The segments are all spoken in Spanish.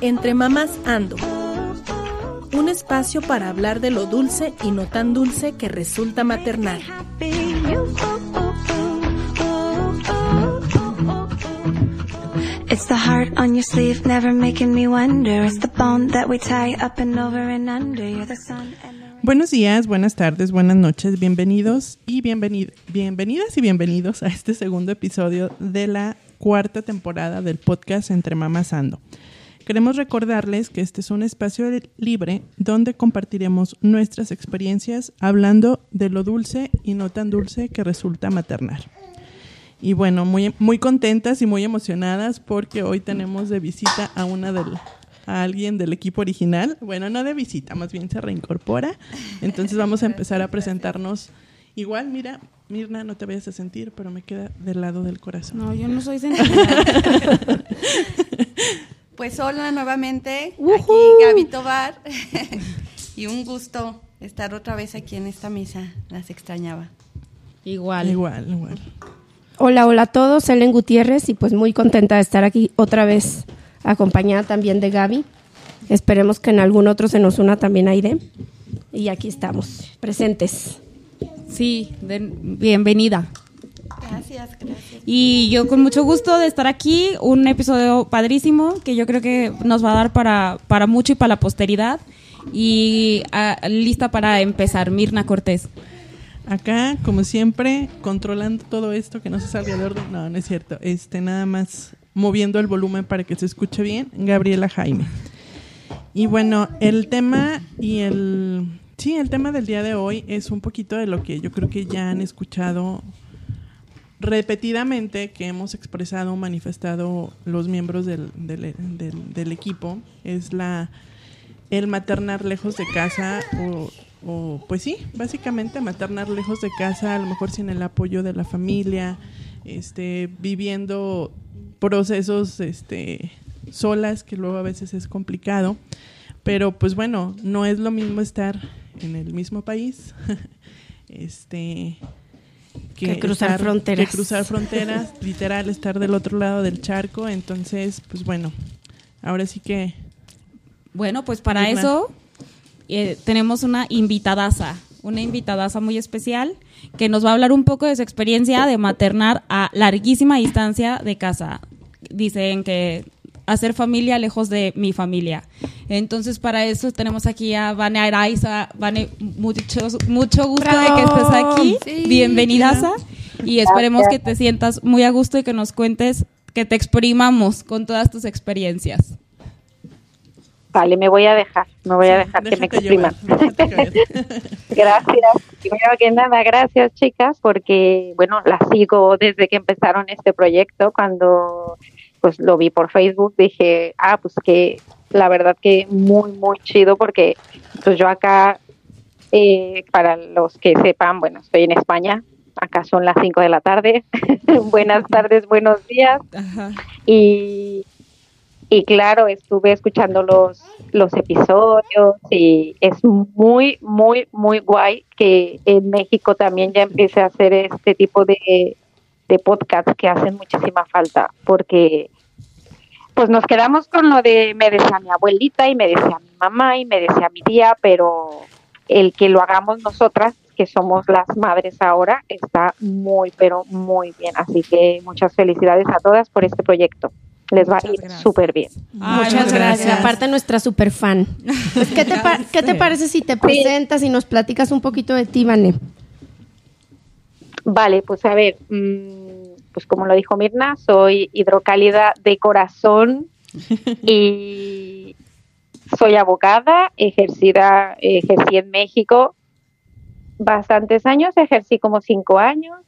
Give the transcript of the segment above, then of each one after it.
Entre mamás ando. Un espacio para hablar de lo dulce y no tan dulce que resulta maternal. It's the heart on your sleeve, never making me wonder. It's the bone that we tie up and over and under. You're the sun and Buenos días, buenas tardes, buenas noches, bienvenidos y bienvenidas y bienvenidos a este segundo episodio de la cuarta temporada del podcast Entre Mamás Ando. Queremos recordarles que este es un espacio libre donde compartiremos nuestras experiencias hablando de lo dulce y no tan dulce que resulta maternar. Y bueno, muy, muy contentas y muy emocionadas porque hoy tenemos de visita a una del, a alguien del equipo original. Bueno, no de visita, más bien se reincorpora. Entonces vamos a empezar a presentarnos. Igual, mira, Mirna, no te vayas a sentir, pero me queda del lado del corazón. No, yo no soy sensible. Pues hola nuevamente, aquí Gaby Tobar. y un gusto estar otra vez aquí en esta misa. Las extrañaba. Igual. Igual, igual. Hola, hola a todos. Ellen Gutiérrez y pues muy contenta de estar aquí otra vez, acompañada también de Gaby. Esperemos que en algún otro se nos una también Aide. Y aquí estamos, presentes. Sí, bienvenida. Gracias, gracias. Y yo con mucho gusto de estar aquí, un episodio padrísimo que yo creo que nos va a dar para, para mucho y para la posteridad. Y ah, lista para empezar, Mirna Cortés. Acá, como siempre, controlando todo esto, que no se salga de orden. No, no es cierto. Este, nada más moviendo el volumen para que se escuche bien. Gabriela Jaime. Y bueno, el tema y el... Sí, el tema del día de hoy es un poquito de lo que yo creo que ya han escuchado repetidamente que hemos expresado, manifestado los miembros del, del, equipo, es la el maternar lejos de casa o, o, pues sí, básicamente maternar lejos de casa, a lo mejor sin el apoyo de la familia, este, viviendo procesos este, solas, que luego a veces es complicado. Pero pues bueno, no es lo mismo estar en el mismo país, este, que, cruzar fronteras. Que cruzar fronteras, literal, estar del otro lado del charco. Entonces, pues bueno, ahora sí que... Bueno, pues para eso eh, tenemos una invitadaza, una invitadaza muy especial que nos va a hablar un poco de su experiencia de maternar a larguísima distancia de casa. Dicen que hacer familia lejos de mi familia. Entonces, para eso tenemos aquí a Vane Araiza. Vane, mucho, mucho gusto de que estés aquí. Bienvenidaza. Y esperemos que te sientas muy a gusto y que nos cuentes, que te exprimamos con todas tus experiencias. Vale, me voy a dejar, me voy a dejar que me expriman. gracias. Primero que nada, gracias chicas, porque bueno, las sigo desde que empezaron este proyecto, cuando pues lo vi por Facebook, dije, ah, pues que la verdad que muy, muy chido porque pues yo acá, eh, para los que sepan, bueno, estoy en España, acá son las 5 de la tarde, buenas tardes, buenos días, y y claro, estuve escuchando los, los episodios y es muy, muy, muy guay que en México también ya empiece a hacer este tipo de, de podcasts que hacen muchísima falta, porque pues nos quedamos con lo de me decía mi abuelita y me decía mi mamá y me decía mi tía, pero el que lo hagamos nosotras, que somos las madres ahora, está muy, pero muy bien. Así que muchas felicidades a todas por este proyecto. Les va a ir súper bien. muchas gracias. Aparte nuestra super fan. Pues, ¿qué, te ¿Qué te parece si te presentas y nos platicas un poquito de ti, Vane? Vale, pues a ver, mm, pues como lo dijo Mirna, soy hidrocálida de corazón y soy abogada, ejercida, ejercí en México bastantes años, ejercí como cinco años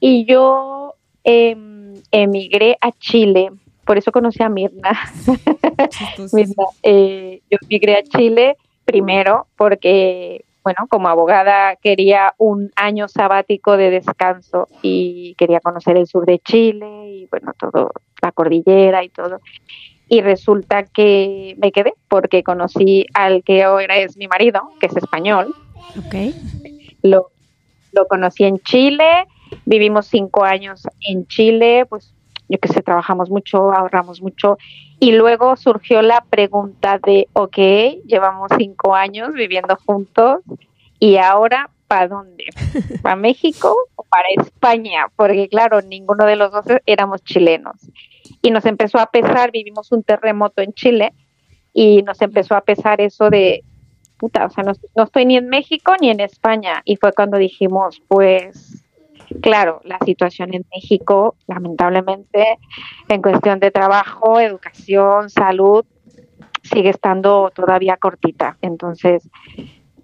y yo em, emigré a Chile, por eso conocí a Mirna. Mirna eh, yo emigré a Chile primero porque bueno, como abogada quería un año sabático de descanso y quería conocer el sur de Chile y bueno, todo, la cordillera y todo. Y resulta que me quedé porque conocí al que ahora es mi marido, que es español. Ok. lo, lo conocí en Chile, vivimos cinco años en Chile, pues yo que sé, trabajamos mucho, ahorramos mucho. Y luego surgió la pregunta de, ok, llevamos cinco años viviendo juntos y ahora, ¿para dónde? ¿Para México o para España? Porque claro, ninguno de los dos éramos chilenos. Y nos empezó a pesar, vivimos un terremoto en Chile y nos empezó a pesar eso de, puta, o sea, no, no estoy ni en México ni en España. Y fue cuando dijimos, pues Claro, la situación en México, lamentablemente, en cuestión de trabajo, educación, salud, sigue estando todavía cortita. Entonces,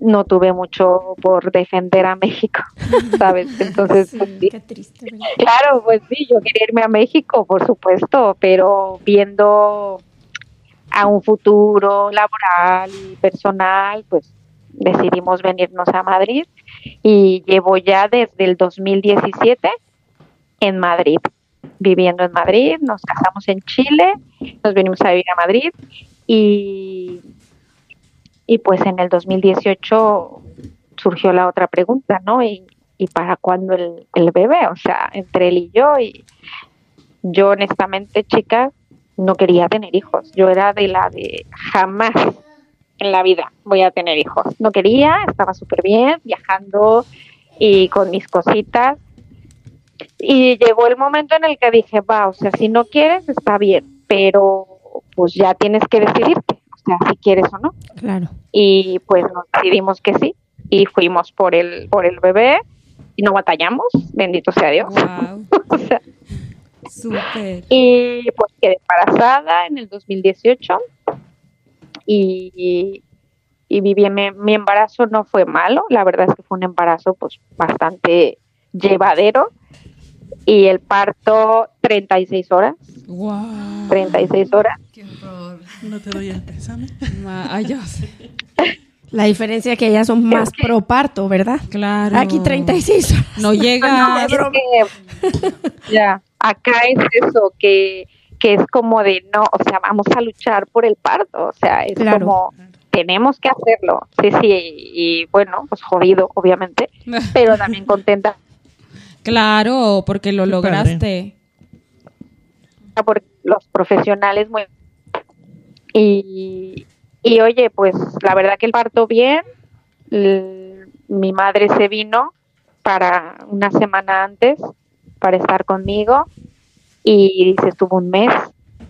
no tuve mucho por defender a México, ¿sabes? Entonces, pues, qué triste, claro, pues sí, yo quería irme a México, por supuesto, pero viendo a un futuro laboral y personal, pues decidimos venirnos a Madrid y llevo ya desde el 2017 en Madrid, viviendo en Madrid, nos casamos en Chile, nos venimos a vivir a Madrid y, y pues en el 2018 surgió la otra pregunta, ¿no? Y, y para cuándo el, el bebé, o sea, entre él y yo y yo honestamente, chica, no quería tener hijos, yo era de la de jamás en la vida voy a tener hijos. No quería, estaba súper bien, viajando y con mis cositas. Y llegó el momento en el que dije, va, o sea, si no quieres, está bien, pero pues ya tienes que decidirte, o sea, si quieres o no. Claro. Y pues nos decidimos que sí, y fuimos por el, por el bebé, y no batallamos, bendito sea Dios. Wow. Y pues quedé embarazada en el 2018 y, y viví mi, embarazo no fue malo, la verdad es que fue un embarazo pues bastante llevadero y el parto 36 horas. Wow. 36 horas. Qué horror. No te doy el pésame. Ay, La diferencia es que ellas son más pro parto, ¿verdad? Claro. Aquí 36 horas. No llega. ya, acá es eso, que que es como de no, o sea, vamos a luchar por el parto, o sea, es como tenemos que hacerlo. Sí, sí, y bueno, pues jodido, obviamente, pero también contenta. Claro, porque lo lograste. Por los profesionales muy y, y oye, pues la verdad que el parto bien, mi madre se vino para una semana antes para estar conmigo y se estuvo un mes,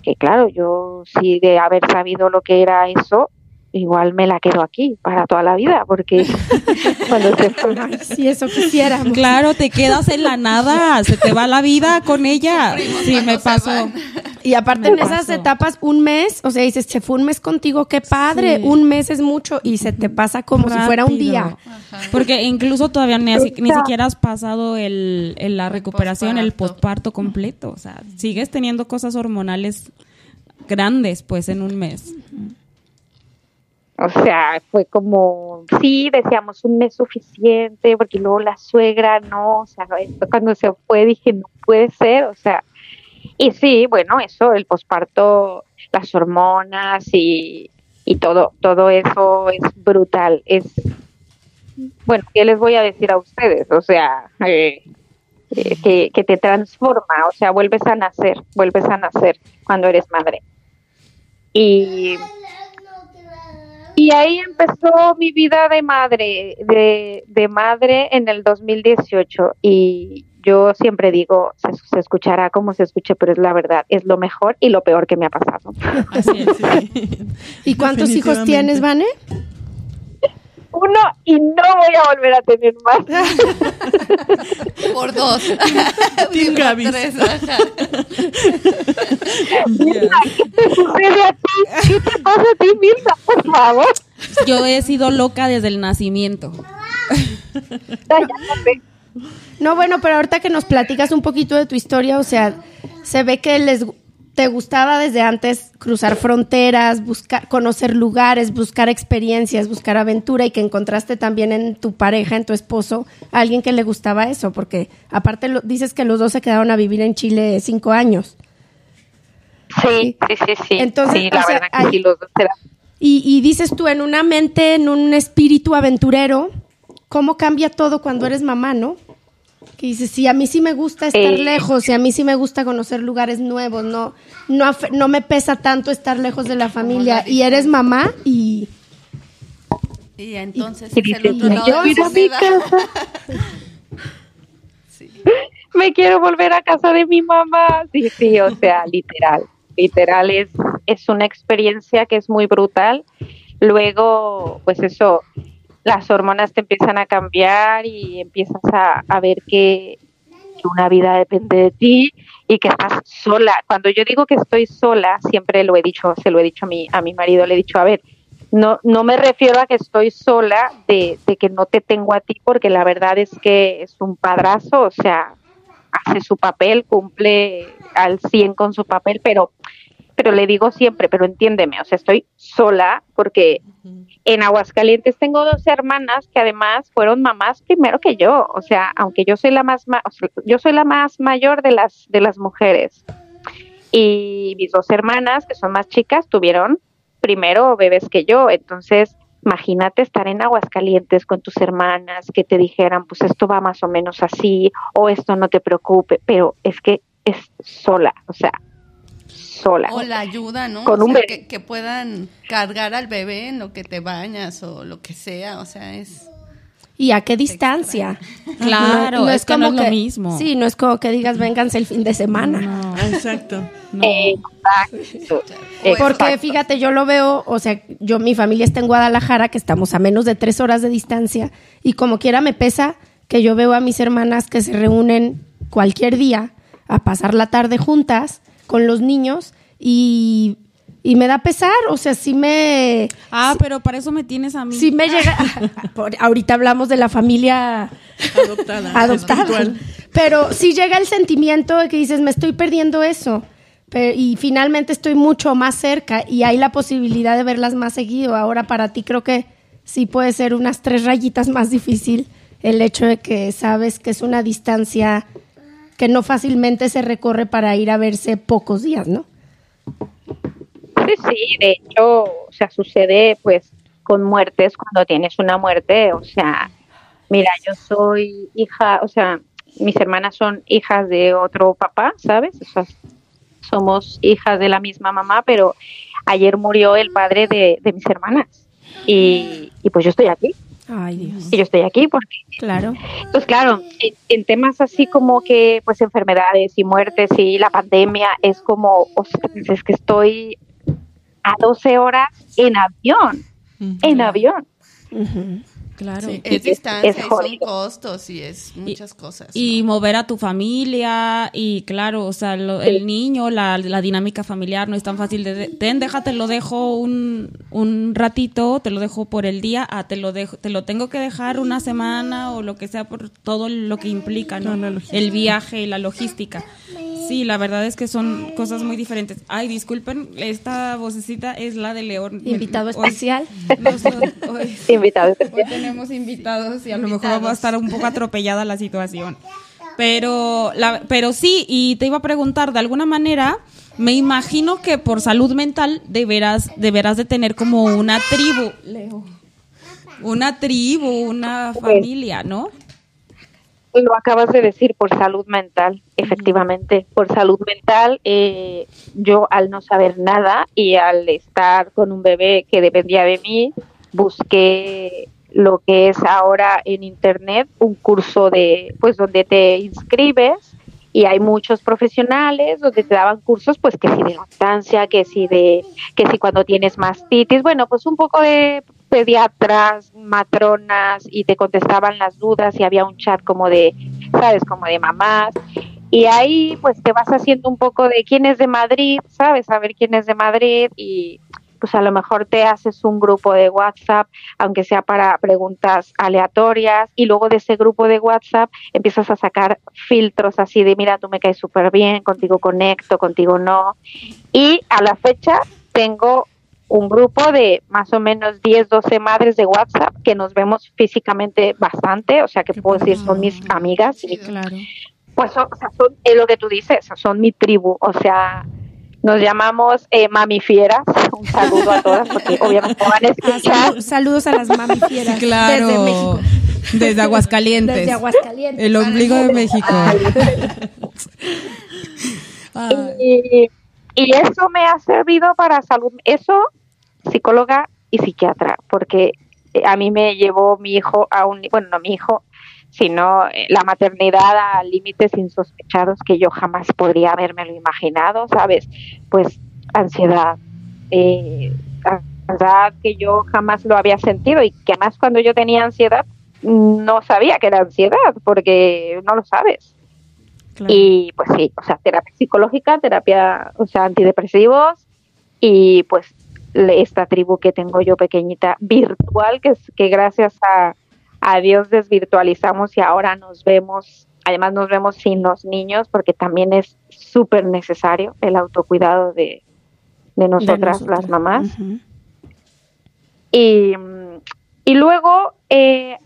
que claro, yo sí de haber sabido lo que era eso, igual me la quedo aquí para toda la vida, porque cuando se fue... Si eso quisiera. Claro, te quedas en la nada, se te va la vida con ella. Sí, me pasó. Y aparte en esas etapas, un mes, o sea, dices, se fue un mes contigo, qué padre, un mes es mucho y se te pasa como si fuera un día. Porque incluso todavía ni, ni siquiera has pasado el, la recuperación, el posparto completo, o sea, sigues teniendo cosas hormonales grandes pues en un mes. O sea, fue como, sí, decíamos un mes suficiente, porque luego la suegra no, o sea, cuando se fue dije, no puede ser, o sea, y sí, bueno, eso, el posparto, las hormonas y, y todo, todo eso es brutal. Es, bueno, ¿qué les voy a decir a ustedes? O sea, eh, eh, que, que te transforma, o sea, vuelves a nacer, vuelves a nacer cuando eres madre. Y, y ahí empezó mi vida de madre, de, de madre en el 2018. Y, yo siempre digo, se, escuchará como se escuche, pero es la verdad, es lo mejor y lo peor que me ha pasado. Así es, ¿Y cuántos hijos tienes, Vane? Uno y no voy a volver a tener más. Por dos. Team Gaby. ¿Qué te sucede a ti? ¿Qué te pasa a ti, Mirza? Por favor. Yo he sido loca desde el nacimiento. No, bueno, pero ahorita que nos platicas un poquito de tu historia, o sea, se ve que les te gustaba desde antes cruzar fronteras, buscar, conocer lugares, buscar experiencias, buscar aventura y que encontraste también en tu pareja, en tu esposo, a alguien que le gustaba eso, porque aparte lo, dices que los dos se quedaron a vivir en Chile cinco años. Sí, sí, sí, sí. Entonces, la verdad que sí, los dos y, y dices tú, en una mente, en un espíritu aventurero, cómo cambia todo cuando eres mamá, ¿no? Que dices, sí, a mí sí me gusta estar lejos y a mí sí me gusta conocer lugares nuevos, no, no, no me pesa tanto estar lejos de la familia. Y eres mamá y... Y entonces es el otro lado Me quiero volver a casa de mi mamá. Sí, sí, o sea, literal. Literal es, es una experiencia que es muy brutal. Luego, pues eso, las hormonas te empiezan a cambiar y empiezas a, ver que una vida depende de ti y que estás sola. Cuando yo digo que estoy sola, siempre lo he dicho, se lo he dicho a mi, a mi marido, le he dicho, a ver, no, no me refiero a que estoy sola de, de que no te tengo a ti, porque la verdad es que es un padrazo, o sea, hace su papel, cumple al 100 con su papel, pero pero le digo siempre, pero entiéndeme, o sea, estoy sola porque en Aguascalientes tengo dos hermanas que además fueron mamás primero que yo, o sea, aunque yo soy la más yo soy la más mayor de las de las mujeres. Y mis dos hermanas, que son más chicas, tuvieron primero bebés que yo, entonces imagínate estar en Aguascalientes con tus hermanas que te dijeran, pues esto va más o menos así o esto no te preocupe, pero es que es sola, o sea, sola. O la ayuda, ¿no? Con un que, que, puedan cargar al bebé en lo que te bañas o lo que sea, o sea, es... ¿Y a qué distancia? Claro, no, es, como no es lo mismo. Sí, no es como que digas, vénganse el fin de semana. No, exacto. Exacto. Porque fíjate, yo lo veo, o sea, yo, mi familia está en Guadalajara, que estamos a menos de tres horas de distancia, y como quiera me pesa que yo veo a mis hermanas que se reúnen cualquier día a pasar la tarde juntas con los niños y, me da pesar, o sea, sí me... Ah, pero para eso me tienes a mí. Sí me llega... ahorita hablamos de la familia adoptada. adoptada. Pero sí llega el sentimiento de que dices, me estoy perdiendo eso. y finalmente estoy mucho más cerca y hay la posibilidad de verlas más seguido. Ahora para ti creo que sí puede ser unas tres rayitas más difícil el hecho de que sabes que es una distancia que no fácilmente se recorre para ir a verse pocos días, ¿no? Sí, de hecho, o sea, sucede pues con muertes cuando tienes una muerte, o sea, mira, yo soy hija, o sea, mis hermanas son hijas de otro papá, ¿sabes? O sea, somos hijas de la misma mamá, pero ayer murió el padre de, mis hermanas y, y pues yo estoy aquí, Ay, Dios. Y yo estoy aquí porque... Claro. Pues claro, en, temas así como que, pues, enfermedades y muertes y la pandemia, es como, es que estoy a 12 horas en avión, en avión. Claro. es distancia, son costos y es muchas cosas. Y mover a tu familia y claro, o sea, el niño, la, la, dinámica familiar no es tan fácil de, ten, déjate, lo dejo un, un ratito, te lo dejo por el día, a te lo dejo, te lo tengo que dejar una semana o lo que sea por todo lo que implica, ¿no? el viaje y la logística. Sí, la verdad es que son cosas muy diferentes. Ay, disculpen, esta vocecita es la de León. Invitado especial. Invitado especial. Tenemos invitados y a lo mejor va a estar un poco atropellada la situación. Pero, la, pero sí, y te iba a preguntar, de alguna manera, me imagino que por salud mental deberás, deberás de tener como una tribu, Leo. Una tribu, una familia, ¿no? Lo acabas de decir, por salud mental, efectivamente, por salud mental, eh, yo al no saber nada y al estar con un bebé que dependía de mí, busqué lo que es ahora en internet un curso de, pues donde te inscribes y hay muchos profesionales donde te daban cursos pues que si de lactancia, que si de que si cuando tienes mastitis, bueno, pues un poco de pediatras, matronas y te contestaban las dudas y había un chat como de, sabes, como de mamás. Y ahí pues te vas haciendo un poco de quién es de Madrid, sabes, saber quién es de Madrid y pues a lo mejor te haces un grupo de WhatsApp, aunque sea para preguntas aleatorias, y luego de ese grupo de WhatsApp empiezas a sacar filtros así de, mira, tú me caes súper bien, contigo conecto, contigo no. Y a la fecha tengo un grupo de más o menos 10, 12 madres de WhatsApp que nos vemos físicamente bastante, o sea que puedo decir son mis amigas. Sí, claro. Pues son, o sea, son, es lo que tú dices, son mi tribu, o sea, nos llamamos eh, mamifieras. Un saludo a todas, porque obviamente van a escuchar. saludos a las mamifieras claro. desde México. Desde Aguascalientes. Desde Aguascalientes. El ombligo de México. y, y eso me ha servido para salud, eso, psicóloga y psiquiatra, porque eh, a mí me llevó mi hijo a un, bueno, no mi hijo, sino eh, la maternidad a límites insospechados que yo jamás podría haberme lo imaginado, ¿sabes? Pues ansiedad, eh, ansiedad que yo jamás lo había sentido y que además cuando yo tenía ansiedad no sabía que era ansiedad, porque no lo sabes. Y pues sí, o sea, terapia psicológica, terapia, o sea, antidepresivos y pues esta tribu que tengo yo pequeñita virtual, que es que gracias a, a Dios desvirtualizamos y ahora nos vemos, además nos vemos sin los niños porque también es súper necesario el autocuidado de, de nosotras las mamás. y, y, luego eh,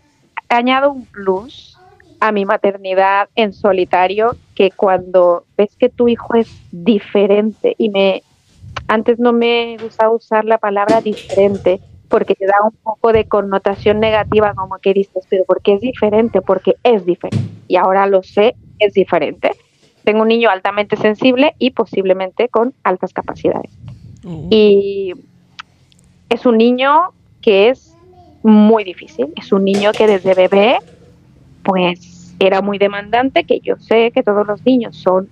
añado un plus a mi maternidad en solitario, que cuando ves que tu hijo es diferente, y me antes no me gustaba usar la palabra diferente, porque te da un poco de connotación negativa, como que dices, pero ¿por qué es diferente? Porque es diferente. Y ahora lo sé, es diferente. Tengo un niño altamente sensible y posiblemente con altas capacidades. Y es un niño que es muy difícil. Es un niño que desde bebé, pues era muy demandante, que yo sé que todos los niños son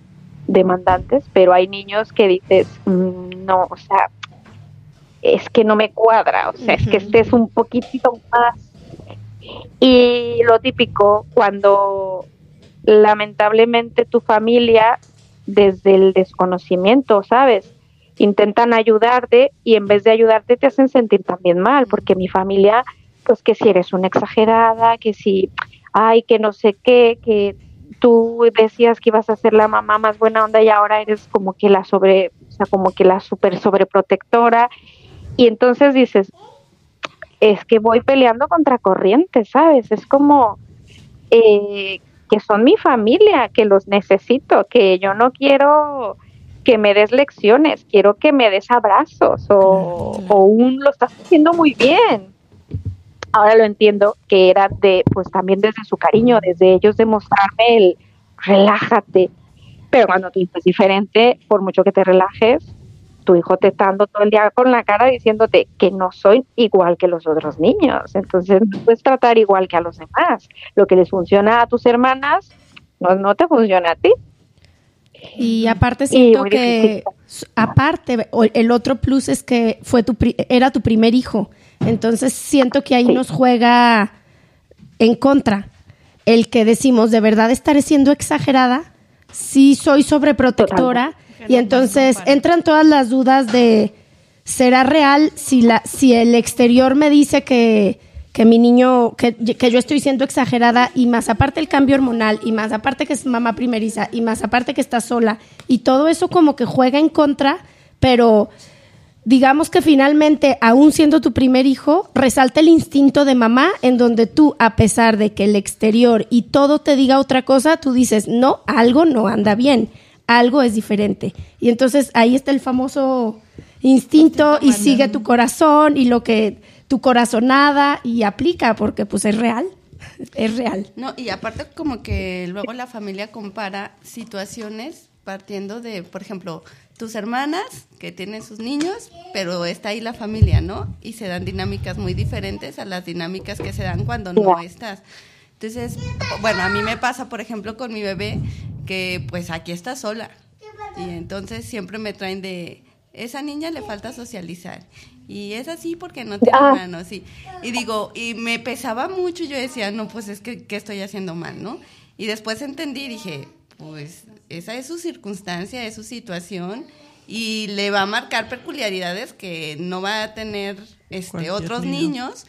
demandantes, pero hay niños que dices, mm, no, o sea, es que no me cuadra, o sea, es que estés un poquitito más. Y lo típico, cuando lamentablemente tu familia, desde el desconocimiento, ¿sabes? Intentan ayudarte y en vez de ayudarte te hacen sentir también mal, porque mi familia, pues que si eres una exagerada, que si ay, que no sé qué, que tú decías que ibas a ser la mamá más buena onda y ahora eres como que la sobre, o sea, como que la super sobreprotectora. Y entonces dices, es que voy peleando contra corriente, ¿sabes? Es como eh, que son mi familia, que los necesito, que yo no quiero que me des lecciones, quiero que me des abrazos o, o un lo estás haciendo muy bien ahora lo entiendo que era de, pues también desde su cariño, desde ellos demostrarme el relájate. Pero cuando tu hijo es diferente, por mucho que te relajes, tu hijo te está dando todo el día con la cara diciéndote que no soy igual que los otros niños. Entonces no puedes tratar igual que a los demás. Lo que les funciona a tus hermanas, no, no te funciona a ti. Y aparte siento que, aparte, el otro plus es que fue tu, era tu primer hijo. Entonces siento que ahí nos juega en contra el que decimos, ¿de verdad estaré siendo exagerada? Sí soy sobreprotectora. Y entonces entran todas las dudas de, ¿será real si, la, si el exterior me dice que, que mi niño, que, que, yo estoy siendo exagerada y más aparte el cambio hormonal y más aparte que es mamá primeriza y más aparte que está sola y todo eso como que juega en contra, pero digamos que finalmente, aún siendo tu primer hijo, resalta el instinto de mamá en donde tú, a pesar de que el exterior y todo te diga otra cosa, tú dices, no, algo no anda bien, algo es diferente. Y entonces ahí está el famoso instinto y sigue tu corazón y lo que tu corazonada y aplica porque pues es real. Es real. No, y aparte como que luego la familia compara situaciones partiendo de, por ejemplo, tus hermanas que tienen sus niños, pero está ahí la familia, ¿no? Y se dan dinámicas muy diferentes a las dinámicas que se dan cuando no estás. Entonces, bueno, a mí me pasa, por ejemplo, con mi bebé, que pues aquí está sola. Y entonces siempre me traen de, esa niña le falta socializar. Y es así porque no tiene ah. hermanos. Y, y digo, y me pesaba mucho, yo decía, no, pues es que, ¿qué estoy haciendo mal, no? Y después entendí, dije, pues esa es su circunstancia, es su situación y le va a marcar peculiaridades que no va a tener este otros niños,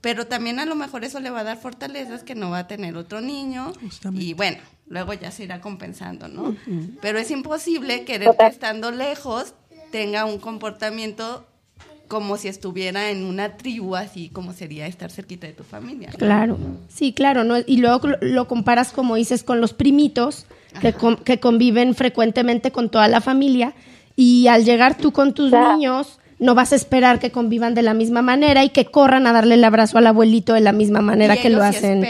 pero también a lo mejor eso le va a dar fortalezas que no va a tener otro niño y bueno, luego ya se irá compensando, ¿no? Pero es imposible que estando lejos tenga un comportamiento como si estuviera en una tribu, así como sería estar cerquita de tu familia. Claro, sí, claro, ¿no? y luego lo comparas, como dices, con los primitos, que, que, conviven frecuentemente con toda la familia, y al llegar tú con tus niños, no vas a esperar que convivan de la misma manera y que corran a darle el abrazo al abuelito de la misma manera que lo hacen.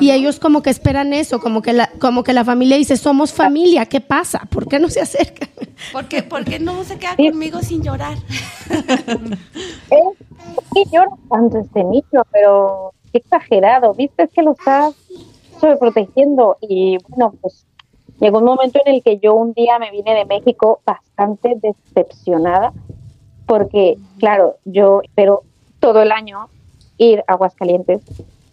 Y ellos como que esperan eso, como que la, como que la familia dice, somos familia, ¿qué pasa? ¿Por qué no se acercan? Porque, porque no se queda conmigo sin llorar. sí llora tanto este niño, pero qué exagerado, viste, es que lo estás sobreprotegiendo y bueno, pues llegó un momento en el que yo un día me vine de México bastante decepcionada porque, claro, yo espero todo el año ir a Aguascalientes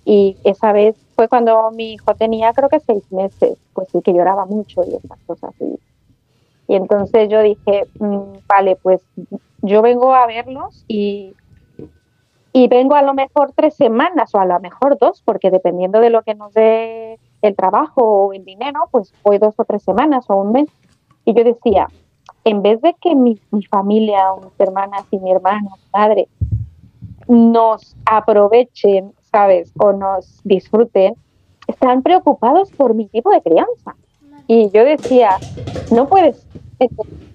y esa vez fue cuando mi hijo tenía creo que seis meses, pues sí que lloraba mucho y esas cosas. Y, y entonces yo dije, mm, vale, pues yo vengo a verlos y, y vengo a lo mejor tres semanas o a lo mejor dos, porque dependiendo de lo que nos dé el trabajo o el dinero, pues voy dos o tres semanas o un mes. Y yo decía, en vez de que mi, familia, o mis hermanas y mi hermano, mi padre, nos aprovechen, ¿sabes? O nos disfruten, están preocupados por mi tipo de crianza. Y yo decía, no puedes.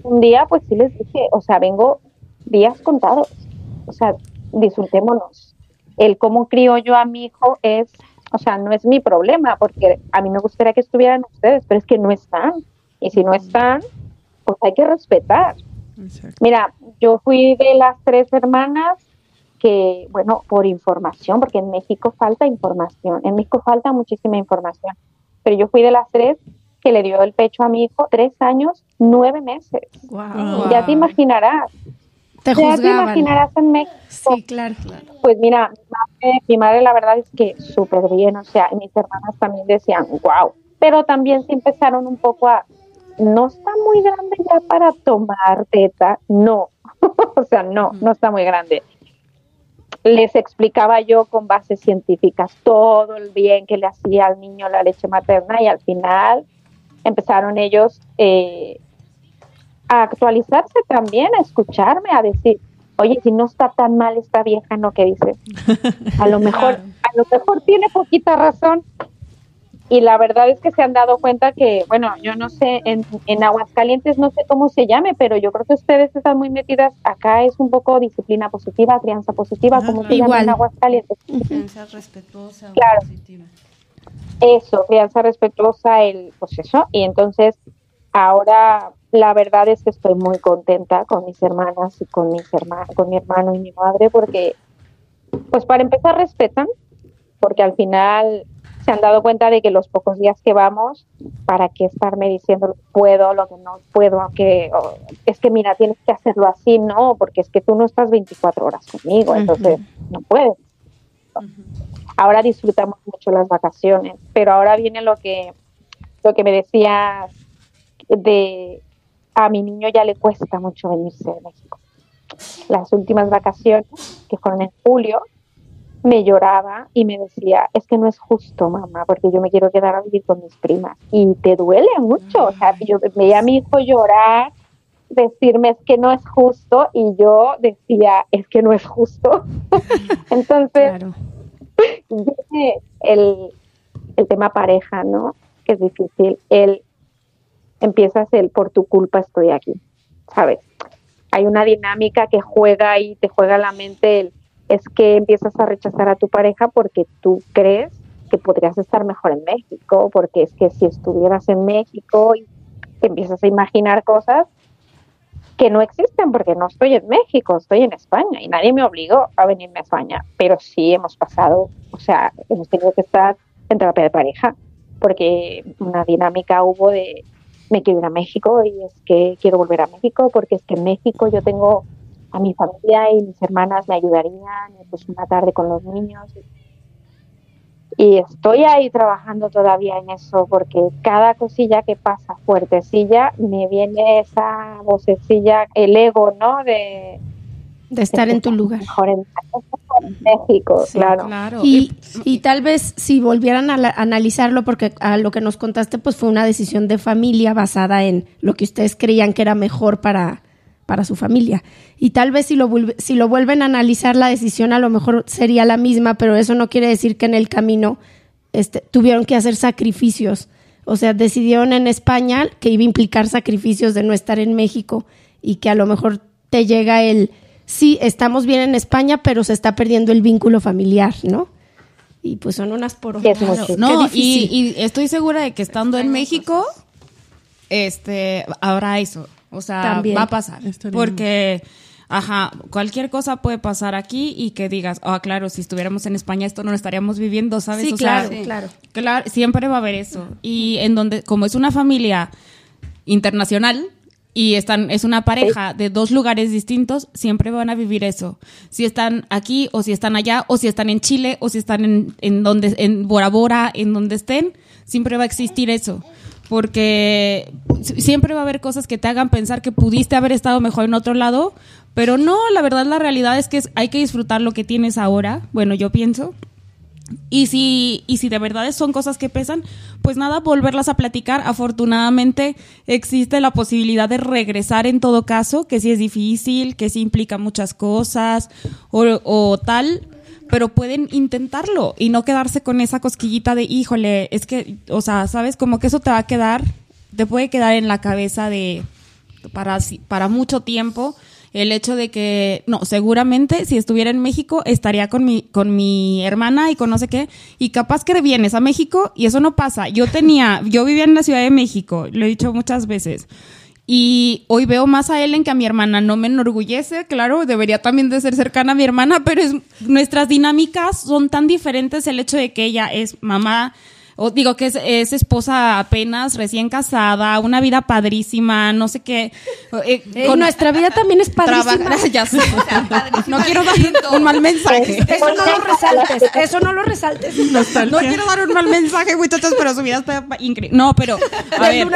un día, pues sí les dije, o sea, vengo días contados. O sea, disfrutémonos. El cómo crío yo a mi hijo es, o sea, no es mi problema, porque a mí me gustaría que estuvieran ustedes, pero es que no están. Y si no están, pues hay que respetar. Mira, yo fui de las tres hermanas que, bueno, por información, porque en México falta información, en México falta muchísima información, pero yo fui de las tres que le dio el pecho a mi hijo tres años, nueve meses. Ya te imaginarás. Te ya te imaginarás en México. Sí, claro, Pues mira, mi madre, la verdad es que súper bien, o sea, mis hermanas también decían, wow, pero también se empezaron un poco a no está muy grande ya para tomar teta, no, o sea, no, no está muy grande. Les explicaba yo con bases científicas todo el bien que le hacía al niño la leche materna y al final empezaron ellos eh, a actualizarse también, a escucharme, a decir, oye, si no está tan mal esta vieja, ¿no? que dice? A lo mejor, a lo mejor tiene poquita razón, y la verdad es que se han dado cuenta que, bueno, yo no sé, en, en Aguascalientes no sé cómo se llame, pero yo creo que ustedes están muy metidas, acá es un poco disciplina positiva, crianza positiva, como se llama en Aguascalientes. Crianza respetuosa claro. positiva. Eso, crianza respetuosa, el, pues eso, y entonces ahora la verdad es que estoy muy contenta con mis hermanas y con mis hermanos, con mi hermano y mi madre, porque, pues para empezar respetan, porque al final se han dado cuenta de que los pocos días que vamos, ¿para qué estarme diciendo lo que puedo, lo que no puedo? Aunque es que mira, tienes que hacerlo así, no, porque es que tú no estás 24 horas conmigo, entonces no puedes. Ahora disfrutamos mucho las vacaciones, pero ahora viene lo que, lo que me decías de a mi niño ya le cuesta mucho venirse de México. Las últimas vacaciones, que fueron en julio, me lloraba y me decía, es que no es justo, mamá, porque yo me quiero quedar a vivir con mis primas. Y te duele mucho. O sea, yo veía a mi hijo llorar, decirme, es que no es justo, y yo decía, es que no es justo. Entonces, el, el tema pareja, ¿no? Que es difícil. Él empiezas el por tu culpa estoy aquí, ¿sabes? Hay una dinámica que juega y te juega la mente el es que empiezas a rechazar a tu pareja porque tú crees que podrías estar mejor en México, porque es que si estuvieras en México y empiezas a imaginar cosas que no existen porque no estoy en México, estoy en España y nadie me obligó a venirme a España, pero sí hemos pasado, o sea, hemos tenido que estar en terapia de pareja porque una dinámica hubo de me quiero ir a México y es que quiero volver a México porque es que en México yo tengo a mi familia y mis hermanas me ayudarían, pues una tarde con los niños. Y estoy ahí trabajando todavía en eso porque cada cosilla que pasa fuertecilla me viene esa vocecilla, el ego, ¿no? De, de estar en tu lugar. Mejor en, México, claro. Y, y, tal vez si volvieran a, analizarlo, porque a lo que nos contaste, pues fue una decisión de familia basada en lo que ustedes creían que era mejor para, para su familia. Y tal vez si lo, si lo vuelven a analizar, la decisión a lo mejor sería la misma, pero eso no quiere decir que en el camino este, tuvieron que hacer sacrificios. O sea, decidieron en España que iba a implicar sacrificios de no estar en México y que a lo mejor te llega el sí, estamos bien en España, pero se está perdiendo el vínculo familiar, ¿no? Y pues son unas por No, y, y, estoy segura de que estando en México, este, habrá eso. O sea, va a pasar. Porque, ajá, cualquier cosa puede pasar aquí y que digas, ah, claro, si estuviéramos en España esto no lo estaríamos viviendo, ¿sabes? Sí, claro, claro. Claro, siempre va a haber eso. Y en donde, como es una familia internacional, y están, es una pareja de dos lugares distintos, siempre van a vivir eso. Si están aquí, o si están allá, o si están en Chile, o si están en, en donde, en Bora Bora, en donde estén, siempre va a existir eso. Porque siempre va a haber cosas que te hagan pensar que pudiste haber estado mejor en otro lado, pero no, la verdad, la realidad es que hay que disfrutar lo que tienes ahora. Bueno, yo pienso. Y si, y si de verdad son cosas que pesan, pues nada, volverlas a platicar. Afortunadamente existe la posibilidad de regresar en todo caso, que sí es difícil, que sí implica muchas cosas o, o tal, pero pueden intentarlo y no quedarse con esa cosquillita de, híjole, es que, o sea, sabes, como que eso te va a quedar, te puede quedar en la cabeza de, para, para mucho tiempo el hecho de que, no, seguramente si estuviera en México estaría con mi, con mi hermana y con no sé qué, y capaz que vienes a México y eso no pasa. Yo tenía, yo vivía en la Ciudad de México, lo he dicho muchas veces. Y hoy veo más a Ellen que a mi hermana. No me enorgullece, claro, debería también de ser cercana a mi hermana, pero es, nuestras dinámicas son tan diferentes el hecho de que ella es mamá o digo que es, esposa apenas, recién casada, una vida padrísima, no sé qué. Eh, con nuestra vida también es padrísima. ya sé. no quiero dar un mal mensaje. Eso no lo resaltes, eso no lo resaltes. No quiero dar un mal mensaje, muchachos, pero su vida está increíble. No, pero a ver,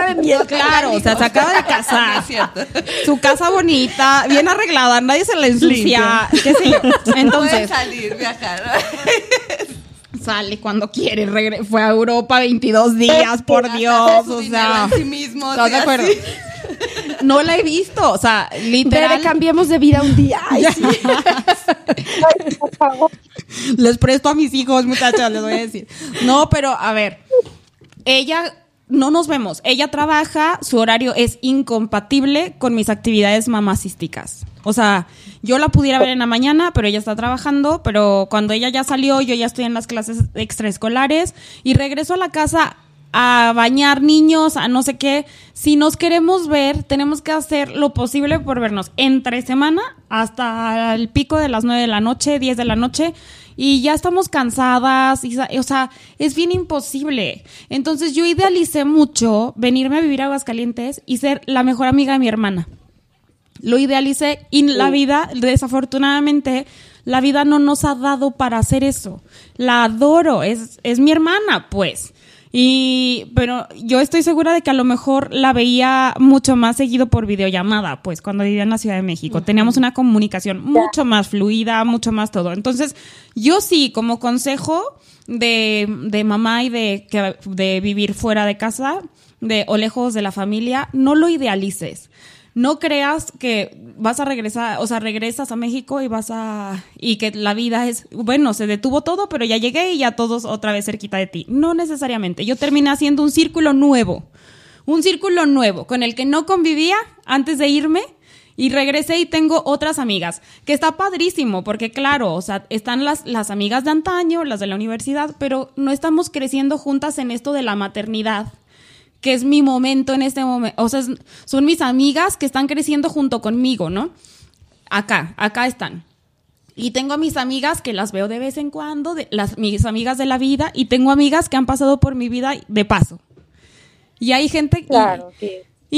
claro, o sea, se acaba de casar. su casa bonita, bien arreglada, nadie se la ensucia, qué sé yo. Entonces, Puede salir, viajar sale cuando quiere, fue a Europa 22 días, por Dios, o sea, sí mismo, ¿estás de acuerdo? No la he visto, o sea, literal. cambiemos de vida un día. les presto a mis hijos, muchachas, les voy a decir. No, pero a ver, ella no nos vemos. Ella trabaja, su horario es incompatible con mis actividades mamacísticas. O sea, yo la pudiera ver en la mañana, pero ella está trabajando, pero cuando ella ya salió, yo ya estoy en las clases extraescolares y regreso a la casa a bañar niños, a no sé qué. Si nos queremos ver, tenemos que hacer lo posible por vernos entre semana hasta el pico de las 9 de la noche, 10 de la noche y ya estamos cansadas, y, o sea, es bien imposible. Entonces yo idealicé mucho venirme a vivir a Aguascalientes y ser la mejor amiga de mi hermana lo idealicé y la vida, desafortunadamente, la vida no nos ha dado para hacer eso. La adoro, es, es mi hermana, pues. Y, pero yo estoy segura de que a lo mejor la veía mucho más seguido por videollamada, pues cuando vivía en la Ciudad de México. Teníamos una comunicación mucho más fluida, mucho más todo. Entonces, yo sí, como consejo de, de mamá y de, de vivir fuera de casa, de, o lejos de la familia, no lo idealices no creas que vas a regresar, o sea, regresas a México y vas a, y que la vida es, bueno, se detuvo todo, pero ya llegué y ya todos otra vez cerquita de ti. No necesariamente. Yo terminé haciendo un círculo nuevo, un círculo nuevo con el que no convivía antes de irme. Y regresé y tengo otras amigas, que está padrísimo, porque claro, o sea, están las, las amigas de antaño, las de la universidad, pero no estamos creciendo juntas en esto de la maternidad que es mi momento en este momento. O sea, son mis amigas que están creciendo junto conmigo, ¿no? Acá, acá están. Y tengo a mis amigas que las veo de vez en cuando, de, las, mis amigas de la vida, y tengo amigas que han pasado por mi vida de paso. Y hay gente... Claro, y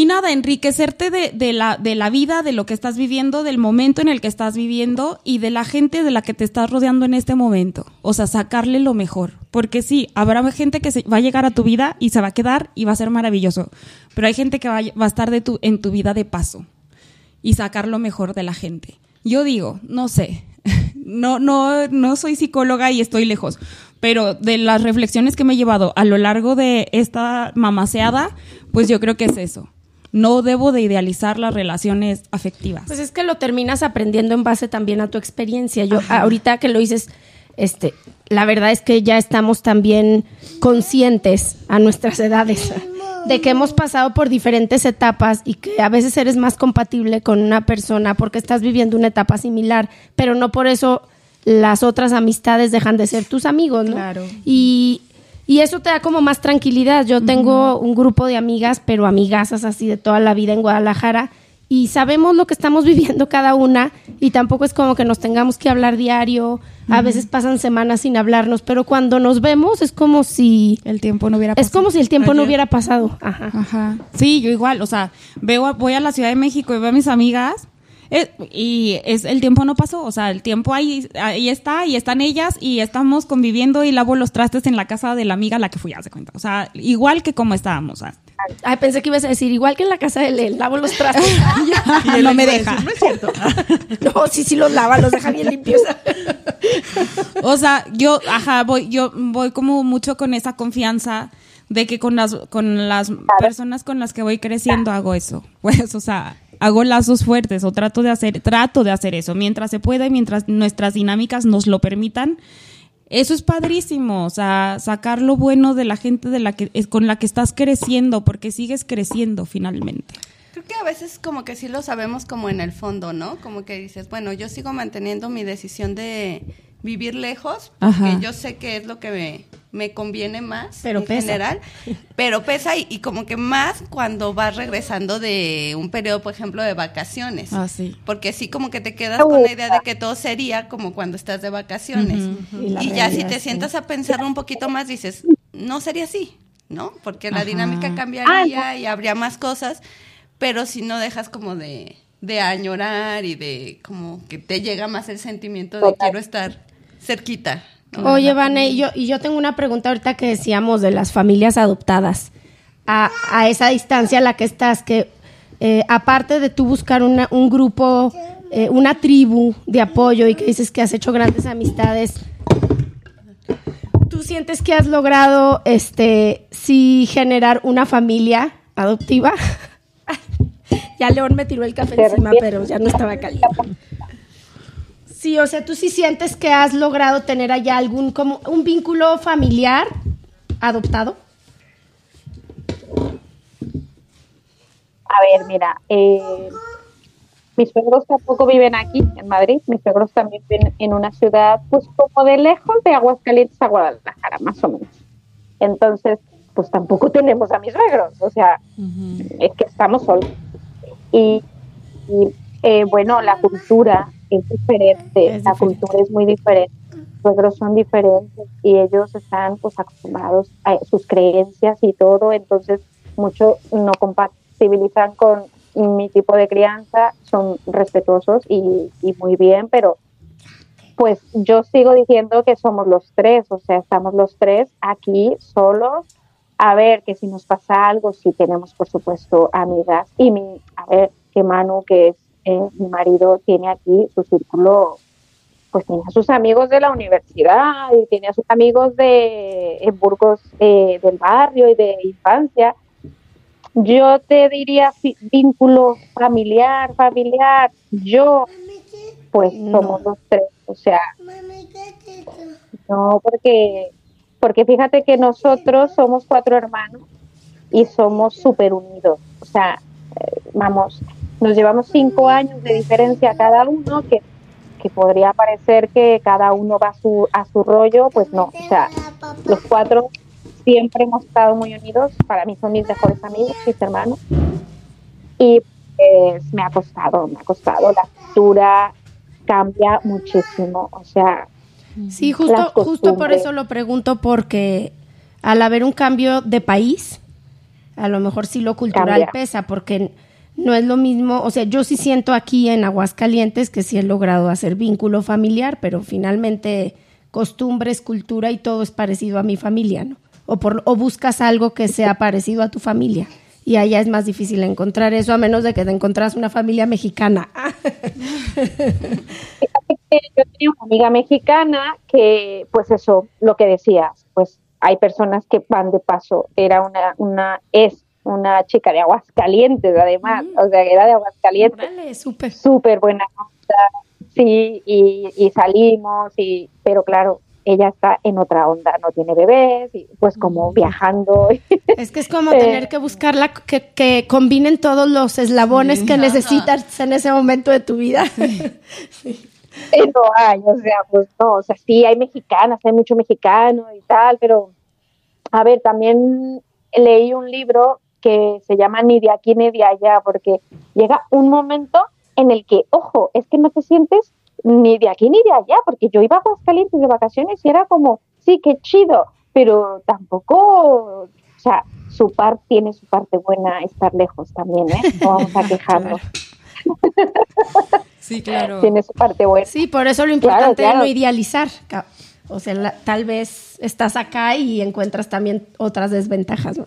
nada, enriquecerte de, de, la, de la vida, de lo que estás viviendo, del momento en el que estás viviendo y de la gente de la que te estás rodeando en este momento. O sea, sacarle lo mejor. Porque sí, habrá gente que se, va a llegar a tu vida y se va a quedar y va a ser maravilloso. Pero hay gente que va, va a estar de tu, en tu vida de paso y sacar lo mejor de la gente. Yo digo, no sé, no, no, no soy psicóloga y estoy lejos, pero de las reflexiones que me he llevado a lo largo de esta mamaseada, pues yo creo que es eso no debo de idealizar las relaciones afectivas. Pues es que lo terminas aprendiendo en base también a tu experiencia. Yo ahorita que lo dices, este, la verdad es que ya estamos también conscientes a nuestras edades de que hemos pasado por diferentes etapas y que a veces eres más compatible con una persona porque estás viviendo una etapa similar, pero no por eso las otras amistades dejan de ser tus amigos, ¿no? Claro. Y, y eso te da como más tranquilidad. Yo tengo un grupo de amigas, pero amigasas así de toda la vida en Guadalajara y sabemos lo que estamos viviendo cada una y tampoco es como que nos tengamos que hablar diario, a veces pasan semanas sin hablarnos, pero cuando nos vemos es como si el tiempo no hubiera pasado. Es como si el tiempo no hubiera pasado. Ajá. Ajá. Sí, yo igual, o sea, veo voy a la Ciudad de México y veo a mis amigas eh, y es el tiempo no pasó, o sea, el tiempo ahí, ahí está y están ellas y estamos conviviendo y lavo los trastes en la casa de la amiga a la que fui, a hace cuenta. O sea, igual que como estábamos. Ay, pensé que ibas a decir, igual que en la casa de él, lavo los trastes. y no me deja. no es cierto. no, sí, sí los lava, los deja bien limpios. o sea, yo, ajá, voy, yo voy como mucho con esa confianza de que con las, con las personas con las que voy creciendo hago eso. Pues, o sea, hago lazos fuertes o trato de hacer, trato de hacer eso mientras se pueda y mientras nuestras dinámicas nos lo permitan. Eso es padrísimo, o sea, sacar lo bueno de la gente de la que, con la que estás creciendo, porque sigues creciendo finalmente. Creo que a veces como que sí lo sabemos como en el fondo, ¿no? Como que dices, bueno, yo sigo manteniendo mi decisión de vivir lejos, porque yo sé que es lo que me, me conviene más pero en general, pero pesa y, como que más cuando vas regresando de un periodo, por ejemplo, de vacaciones. Ah, sí. Porque sí como que te quedas con la idea de que todo sería como cuando estás de vacaciones. Y, ya si te sientas a pensar un poquito más, dices, no sería así, ¿no? Porque la dinámica cambiaría ah, y habría más cosas, pero si no dejas como de de añorar y de como que te llega más el sentimiento de quiero estar cerquita. Oye, Vane, y yo, y yo tengo una pregunta ahorita que decíamos de las familias adoptadas. A, a esa distancia a la que estás, que eh, aparte de tú buscar una, un grupo, eh, una tribu de apoyo y que dices que has hecho grandes amistades, ¿tú sientes que has logrado este sí generar una familia adoptiva? ya León me tiró el café encima, pero ya no estaba caliente. Sí, o sea, tú sí sientes que has logrado tener allá algún, como un vínculo familiar adoptado. A ver, mira, eh, mis suegros tampoco viven aquí, en Madrid. Mis suegros también viven en una ciudad, pues como de lejos de Aguascalientes a Guadalajara, más o menos. Entonces, pues tampoco tenemos a mis suegros, o sea, es que estamos solos. Y, eh, bueno, la cultura es diferente, la cultura es muy diferente, los suegros son diferentes y ellos están pues acostumbrados a sus creencias y todo, entonces mucho no compatibilizan con mi tipo de crianza, son respetuosos y, y muy bien, pero pues yo sigo diciendo que somos los tres, o sea, estamos los tres aquí solos. A ver, que si nos pasa algo, si tenemos, por supuesto, amigas. Y mi, a ver, que Manu, que es eh, mi marido tiene aquí su círculo, pues tiene a sus amigos de la universidad y tiene a sus amigos de en Burgos eh, del barrio y de infancia. Yo te diría vínculo familiar, familiar. Yo, pues somos los tres, o sea, no, porque, porque fíjate que nosotros somos cuatro hermanos y somos súper unidos. O sea, eh, vamos, nos llevamos cinco años de diferencia cada uno, que, que podría parecer que cada uno va a su, a su rollo, pues no, o sea, los cuatro siempre hemos estado muy unidos, para mí son mis mejores amigos, mis hermanos, y pues me ha costado, me ha costado, la cultura cambia muchísimo, o sea... Sí, justo, justo por eso lo pregunto, porque al haber un cambio de país, a lo mejor sí lo cultural pesa, porque no es lo mismo, o sea, yo sí siento aquí en Aguascalientes que sí he logrado hacer vínculo familiar, pero finalmente costumbres, cultura y todo es parecido a mi familia, ¿no? O, por, o buscas algo que sea parecido a tu familia. Y allá es más difícil encontrar eso, a menos de que te encontrás una familia mexicana. yo tenía una amiga mexicana que, pues eso, lo que decías, pues hay personas que van de paso. Era una, una es una chica de Aguascalientes, además, mm. o sea, era de Aguascalientes. súper. Súper buena onda, sí, y, y, salimos, y, pero claro, ella está en otra onda, no tiene bebés, y pues como viajando. Es que es como tener que buscar la, que, que combinen todos los eslabones que necesitas en ese momento de tu vida. Sí. no hay, o sea, pues no, o sea, sí hay mexicanas, hay mucho mexicano y tal, pero a ver, también leí un libro que se llama Ni de aquí ni de allá, porque llega un momento en el que, ojo, es que no te sientes ni de aquí ni de allá, porque yo iba a Aguascalientes de vacaciones y era como, sí, qué chido, pero tampoco, o sea, su parte tiene su parte buena estar lejos también, ¿eh? No vamos a quejarnos. Sí, claro. Tiene su parte buena. Sí, por eso lo importante es no idealizar. O sea, tal vez estás acá y encuentras también otras desventajas. ¿no?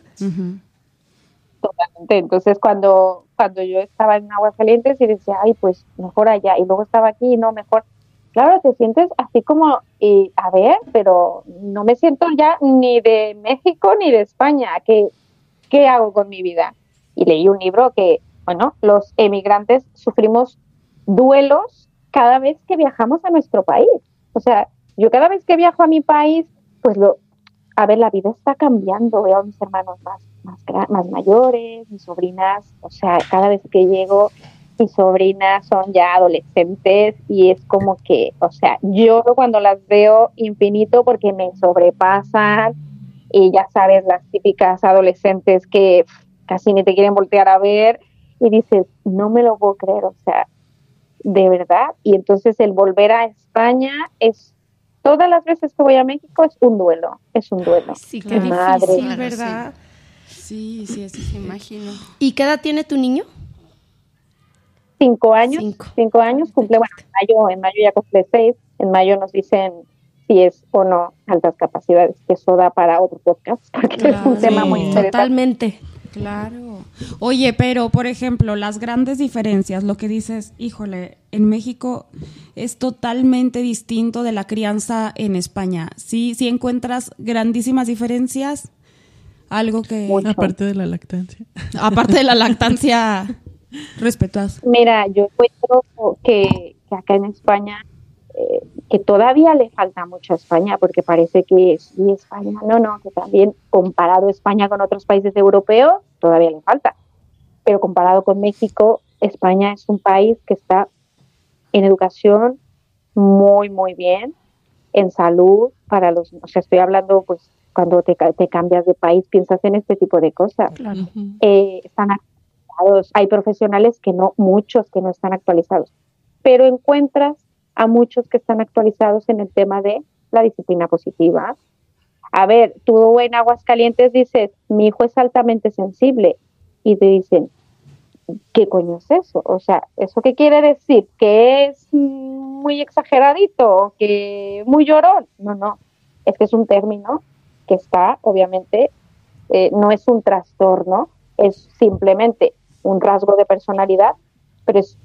Totalmente. Entonces, cuando, cuando yo estaba en Aguascalientes y decía, ay, pues mejor allá, y luego estaba aquí, no, mejor. Claro, te sientes así como, y, a ver, pero no me siento ya ni de México ni de España. ¿Qué, ¿Qué hago con mi vida? Y leí un libro que, bueno, los emigrantes sufrimos duelos cada vez que viajamos a nuestro país. O sea, yo cada vez que viajo a mi país, pues lo, a ver, la vida está cambiando. Veo a mis hermanos más, más, más mayores, mis sobrinas, o sea, cada vez que llego, mis sobrinas son ya adolescentes y es como que, o sea, yo cuando las veo infinito porque me sobrepasan y ya sabes, las típicas adolescentes que casi ni te quieren voltear a ver y dices, no me lo puedo creer, o sea, de verdad. Y entonces el volver a España es, todas las veces que voy a México es un duelo, es un duelo. Sí, qué difícil, ¿verdad? Sí, sí, sí, imagino. ¿Y qué edad tiene tu niño? Cinco años, cinco, años, cumple, bueno, en mayo, en mayo ya cumple seis, en mayo nos dicen si es o no altas capacidades, que eso da para otro podcast, porque es un tema muy interesante. Totalmente. Claro. Oye, pero por ejemplo, las grandes diferencias, lo que dices, híjole, en México es totalmente distinto de la crianza en España. Sí, sí encuentras grandísimas diferencias. Algo que aparte de la lactancia. Aparte de la lactancia respetuosa. Mira, yo encuentro que, que acá en España eh, que todavía le falta mucho a España, porque parece que sí, España, no, no, que también comparado España con otros países europeos, todavía le falta. Pero comparado con México, España es un país que está en educación muy, muy bien, en salud, para los, o sea, estoy hablando, pues, cuando te, te cambias de país, piensas en este tipo de cosas. Eh, están actualizados, hay profesionales que no, muchos que no están actualizados, pero encuentras a muchos que están actualizados en el tema de la disciplina positiva. A ver, tú en Aguascalientes dices, mi hijo es altamente sensible y te dicen, ¿qué coño es eso? O sea, ¿eso qué quiere decir? ¿Que es muy exageradito? ¿Que muy llorón? No, no, es que es un término que está, obviamente, eh, no es un trastorno, es simplemente un rasgo de personalidad, pero es,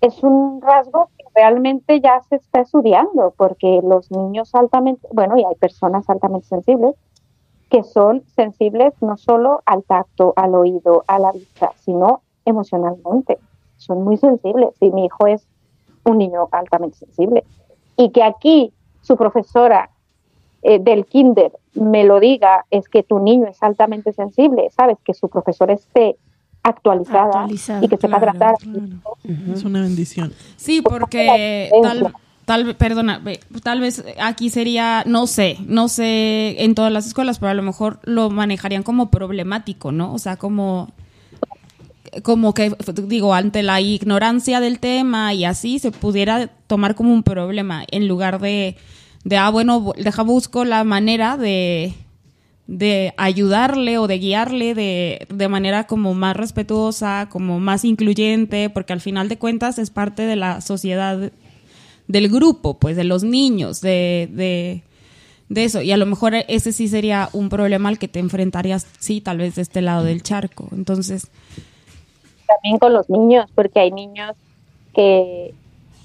es un rasgo realmente ya se está estudiando, porque los niños altamente, bueno, y hay personas altamente sensibles, que son sensibles no solo al tacto, al oído, a la vista, sino emocionalmente. Son muy sensibles. Y mi hijo es un niño altamente sensible. Y que aquí su profesora eh, del kinder me lo diga, es que tu niño es altamente sensible, ¿sabes? Que su profesor esté actualizada, y que sepa tratar. Es una bendición. Sí, porque tal, tal, perdona, tal vez aquí sería, no sé, no sé en todas las escuelas, pero a lo mejor lo manejarían como problemático, ¿no? O sea, como como que digo ante la ignorancia del tema y así se pudiera tomar como un problema en lugar de de ah bueno deja busco la manera de de ayudarle o de guiarle de, de, manera como más respetuosa, como más incluyente, porque al final de cuentas es parte de la sociedad del grupo, pues de los niños, de, de, de eso. Y a lo mejor ese sí sería un problema al que te enfrentarías, sí, tal vez de este lado del charco. Entonces... También con los niños, porque hay niños que,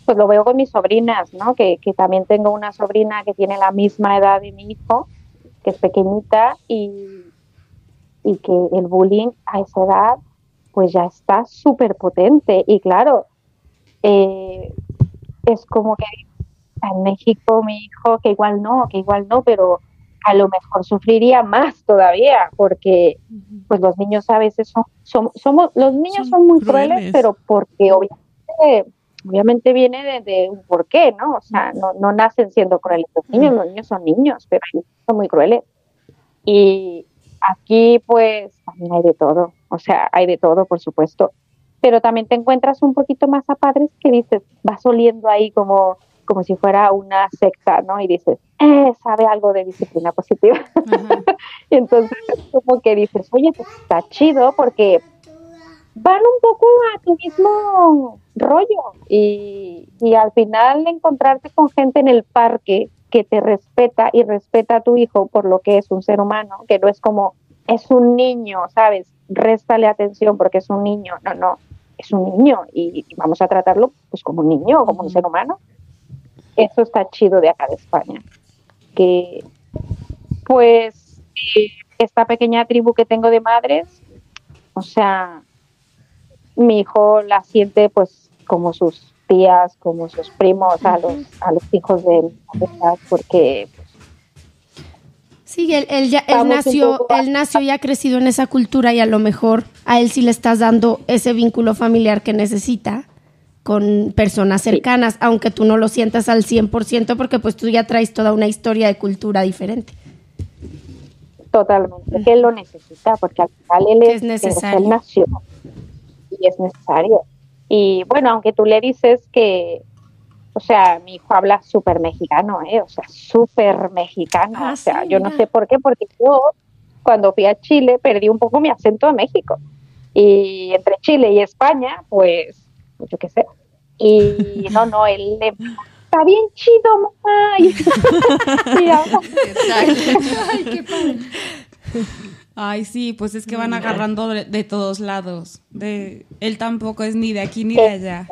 pues lo veo con mis sobrinas, ¿no? Que, que también tengo una sobrina que tiene la misma edad de mi hijo que es pequeñita y, y que el bullying a esa edad pues ya está súper potente y claro, eh, es como que en México mi hijo, que igual no, que igual no, pero a lo mejor sufriría más todavía, porque pues los niños a veces son, somos, los niños son, muy crueles, pero porque obviamente, obviamente viene de, un porqué, ¿no? O sea, no, no nacen siendo crueles los niños, los niños son niños, pero son muy crueles. Y aquí pues también hay de todo, o sea, hay de todo, por supuesto, pero también te encuentras un poquito más a padres que dices, vas oliendo ahí como como si fuera una secta, ¿no? Y dices, eh, sabe algo de disciplina positiva. y entonces como que dices, oye, pues está chido porque van un poco a tu mismo rollo y, y al final encontrarte con gente en el parque que te respeta y respeta a tu hijo por lo que es un ser humano, que no es como, es un niño, ¿sabes? Réstale atención porque es un niño. No, no, es un niño y, vamos a tratarlo pues como un niño, como un ser humano eso está chido de acá de España. Que pues esta pequeña tribu que tengo de madres, o sea, mi hijo la siente pues como sus tías, como sus primos a los, a los hijos de él, porque Sí, él, ya, él nació, él nació y ha crecido en esa cultura y a lo mejor a él sí le estás dando ese vínculo familiar que necesita con personas cercanas, aunque tú no lo sientas al 100% porque pues tú ya traes toda una historia de cultura diferente. Totalmente, que él lo necesita porque al final él es, necesario. Él nació y es necesario. Y bueno, aunque tú le dices que, o sea, mi hijo habla súper mexicano, ¿eh? O sea, súper mexicano. Ah, o sea, yo no sé por qué, porque yo cuando fui a Chile perdí un poco mi acento de México. Y entre Chile y España, pues yo qué sé. Y no, no, él le está bien chido, mamá. Ay, qué padre. Ay, sí, pues es que van agarrando de, todos lados. De, él tampoco es ni de aquí ni de allá.